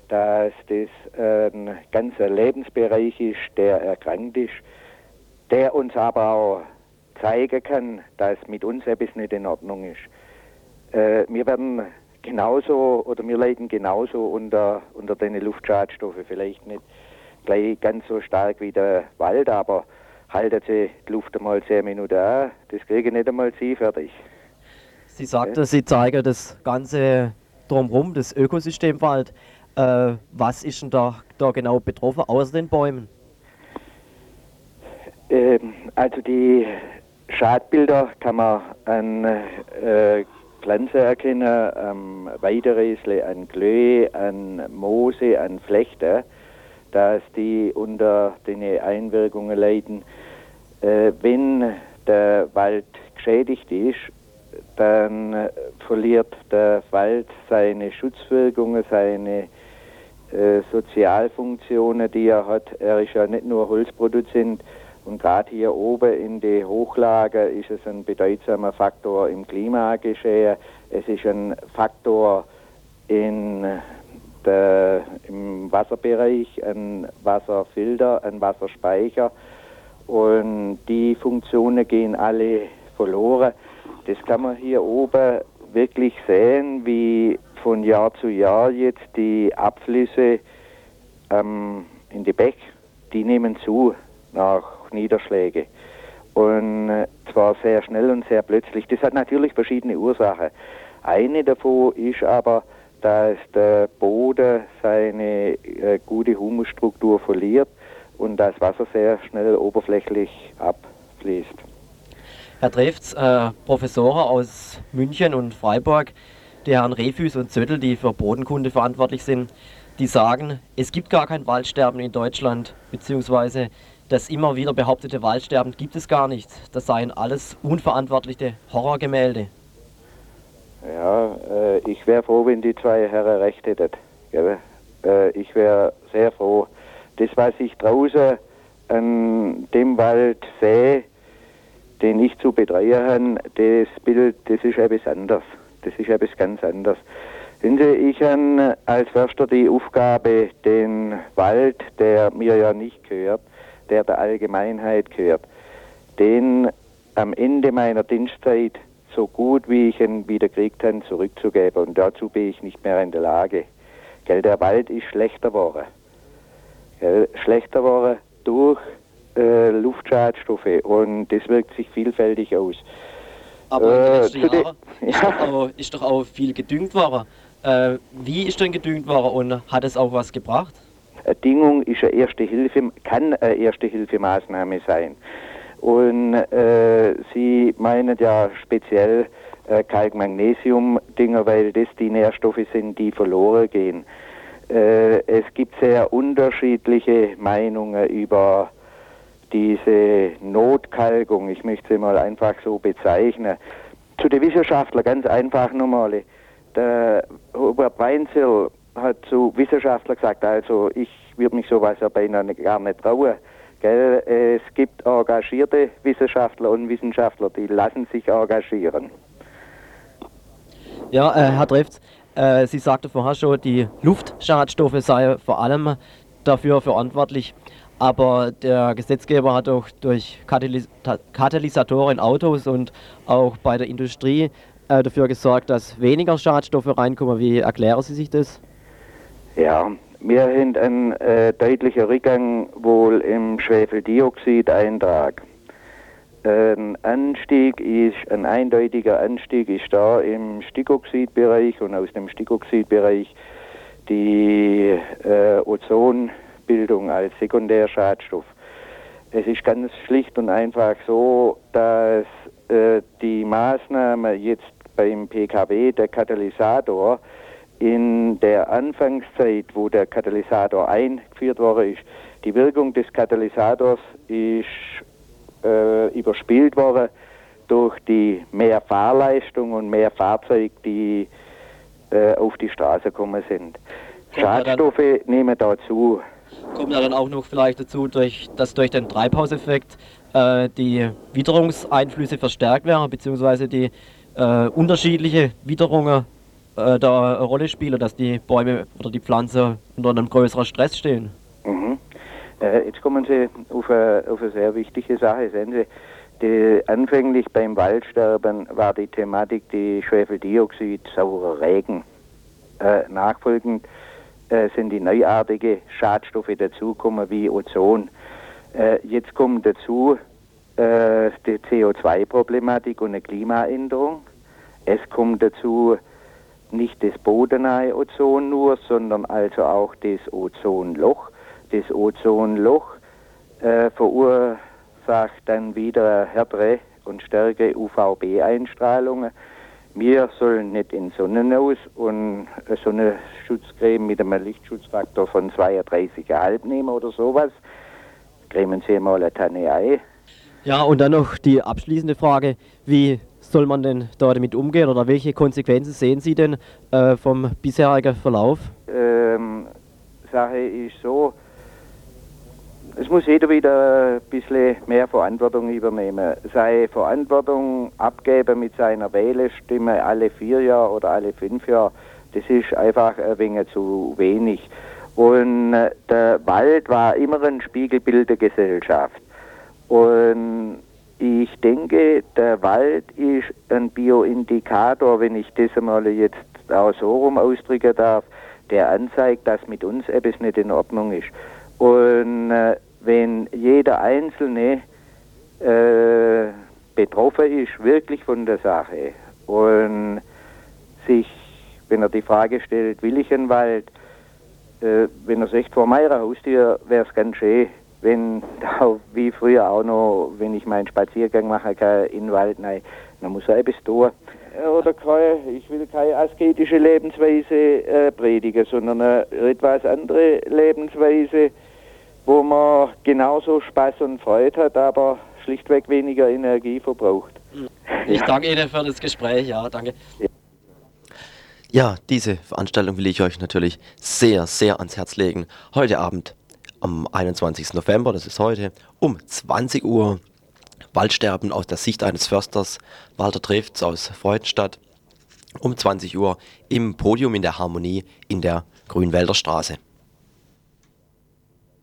dass das ein ganzer Lebensbereich ist, der erkrankt ist, der uns aber auch zeigen kann, dass mit uns etwas nicht in Ordnung ist. Äh, wir werden genauso oder wir leiden genauso unter, unter den Luftschadstoffen, vielleicht nicht gleich ganz so stark wie der Wald, aber halten Sie die Luft einmal zehn Minuten an, das kriegen nicht einmal Sie fertig. Sie sagten, Sie zeigen das Ganze drumherum, das Ökosystem Wald. Äh, was ist denn da, da genau betroffen, außer den Bäumen? Ähm, also die Schadbilder kann man an äh, Pflanzen erkennen, am Weideräsle, an Glöhe, an Moose, an Flechte, dass die unter den Einwirkungen leiden. Äh, wenn der Wald geschädigt ist, dann verliert der Wald seine Schutzwirkungen, seine äh, Sozialfunktionen, die er hat. Er ist ja nicht nur Holzproduzent und gerade hier oben in den Hochlagen ist es ein bedeutsamer Faktor im Klimageschehen. Es ist ein Faktor in der, im Wasserbereich, ein Wasserfilter, ein Wasserspeicher und die Funktionen gehen alle verloren. Das kann man hier oben wirklich sehen, wie von Jahr zu Jahr jetzt die Abflüsse ähm, in die Bäche, die nehmen zu nach Niederschlägen. Und äh, zwar sehr schnell und sehr plötzlich. Das hat natürlich verschiedene Ursachen. Eine davon ist aber, dass der Boden seine äh, gute Humusstruktur verliert und das Wasser sehr schnell oberflächlich abfließt. Herr Trefts, äh, Professoren aus München und Freiburg, die Herren Refüs und Zöttl, die für Bodenkunde verantwortlich sind, die sagen, es gibt gar kein Waldsterben in Deutschland, beziehungsweise das immer wieder behauptete Waldsterben gibt es gar nicht. Das seien alles unverantwortliche Horrorgemälde. Ja, äh, ich wäre froh, wenn die zwei Herren recht hätten. Äh, ich wäre sehr froh. Das, was ich draußen an dem Wald sehe, den ich zu betreuen habe, das Bild, das ist etwas anders. Das ist etwas ganz anderes. Wenn Sie, ich habe als Förster die Aufgabe, den Wald, der mir ja nicht gehört, der der Allgemeinheit gehört, den am Ende meiner Dienstzeit so gut wie ich ihn wieder gekriegt habe, zurückzugeben. Und dazu bin ich nicht mehr in der Lage. Gell, der Wald ist schlechter geworden. Gell, schlechter geworden durch äh, Luftschadstoffe und das wirkt sich vielfältig aus. Aber in den letzten Jahren ist, doch auch, ist doch auch viel gedüngt worden. Äh, wie ist denn gedüngt worden und hat es auch was gebracht? Eine Düngung ist eine erste Hilfe, kann eine erste Hilfemaßnahme sein. Und äh, Sie meinen ja speziell äh, Kalk-Magnesium-Dinger, weil das die Nährstoffe sind, die verloren gehen. Äh, es gibt sehr unterschiedliche Meinungen über diese Notkalkung, ich möchte sie mal einfach so bezeichnen. Zu den Wissenschaftlern ganz einfach nochmal. Der Hubert Weinzel hat zu Wissenschaftlern gesagt, also ich würde mich sowas ja beinahe gar nicht trauen. Gell? Es gibt engagierte Wissenschaftler und Wissenschaftler, die lassen sich engagieren. Ja, äh, Herr Trefts, äh, Sie sagte vorher schon, die Luftschadstoffe seien vor allem dafür verantwortlich. Aber der Gesetzgeber hat auch durch Katalys Katalysatoren in Autos und auch bei der Industrie äh, dafür gesorgt, dass weniger Schadstoffe reinkommen. Wie erklären Sie sich das? Ja, wir haben einen äh, deutlichen Rückgang wohl im Schwefeldioxideintrag. Ein Anstieg ist, ein eindeutiger Anstieg ist da im Stickoxidbereich und aus dem Stickoxidbereich die äh, Ozonbildung als Sekundärschadstoff. Es ist ganz schlicht und einfach so, dass äh, die Maßnahme jetzt beim PKW, der Katalysator, in der Anfangszeit, wo der Katalysator eingeführt worden ist, die Wirkung des Katalysators ist äh, überspielt worden durch die mehr Fahrleistung und mehr Fahrzeuge, die äh, auf die Straße gekommen sind. Schadstoffe nehmen dazu. Kommt ja dann auch noch vielleicht dazu, durch, dass durch den Treibhauseffekt äh, die Witterungseinflüsse verstärkt werden, beziehungsweise die äh, unterschiedliche Witterungen äh, da eine Rolle spielen, dass die Bäume oder die Pflanzen unter einem größeren Stress stehen. Mhm. Äh, jetzt kommen Sie auf eine, auf eine sehr wichtige Sache. Sehen Sie, die, anfänglich beim Waldsterben war die Thematik die Schwefeldioxid, saurer Regen. Äh, nachfolgend äh, sind die neuartige Schadstoffe dazugekommen wie Ozon. Äh, jetzt kommt dazu äh, die CO2-Problematik und eine Klimaänderung. Es kommt dazu nicht das bodennahe Ozon nur, sondern also auch das Ozonloch. Das Ozonloch äh, verursacht dann wieder härtere und stärkere UVB-Einstrahlungen. Wir sollen nicht in Sonnen aus und eine Sonnenschutzcreme mit einem Lichtschutzfaktor von 32,5 nehmen oder sowas. Cremen Sie mal eine Tanne ein. Ja, und dann noch die abschließende Frage, wie soll man denn da damit umgehen oder welche Konsequenzen sehen Sie denn äh, vom bisherigen Verlauf? Ähm, Sache ist so, es muss jeder wieder ein bisschen mehr Verantwortung übernehmen. Seine Verantwortung abgeben mit seiner Wählerstimme alle vier Jahre oder alle fünf Jahre, das ist einfach ein wenig zu wenig. Und äh, der Wald war immer ein Spiegelbild der Gesellschaft. Und ich denke, der Wald ist ein Bioindikator, wenn ich das einmal jetzt auch so rum ausdrücken darf, der anzeigt, dass mit uns etwas nicht in Ordnung ist. Und äh, wenn jeder Einzelne äh, betroffen ist, wirklich von der Sache und sich, wenn er die Frage stellt, will ich einen Wald, äh, wenn er sagt, vor meiner Haustür wäre es ganz schön, wenn wie früher auch noch, wenn ich meinen Spaziergang machen kann in den Wald, nein, dann muss er etwas tun. Oder keine, ich will keine asketische Lebensweise äh, predigen, sondern eine etwas andere Lebensweise, wo man genauso Spaß und Freude hat, aber schlichtweg weniger Energie verbraucht. Ich danke Ihnen für das Gespräch, ja, danke. Ja, diese Veranstaltung will ich euch natürlich sehr, sehr ans Herz legen. Heute Abend am 21. November, das ist heute, um 20 Uhr Waldsterben aus der Sicht eines Försters, Walter Trefts aus Freudenstadt, um 20 Uhr im Podium in der Harmonie in der Grünwälder Straße.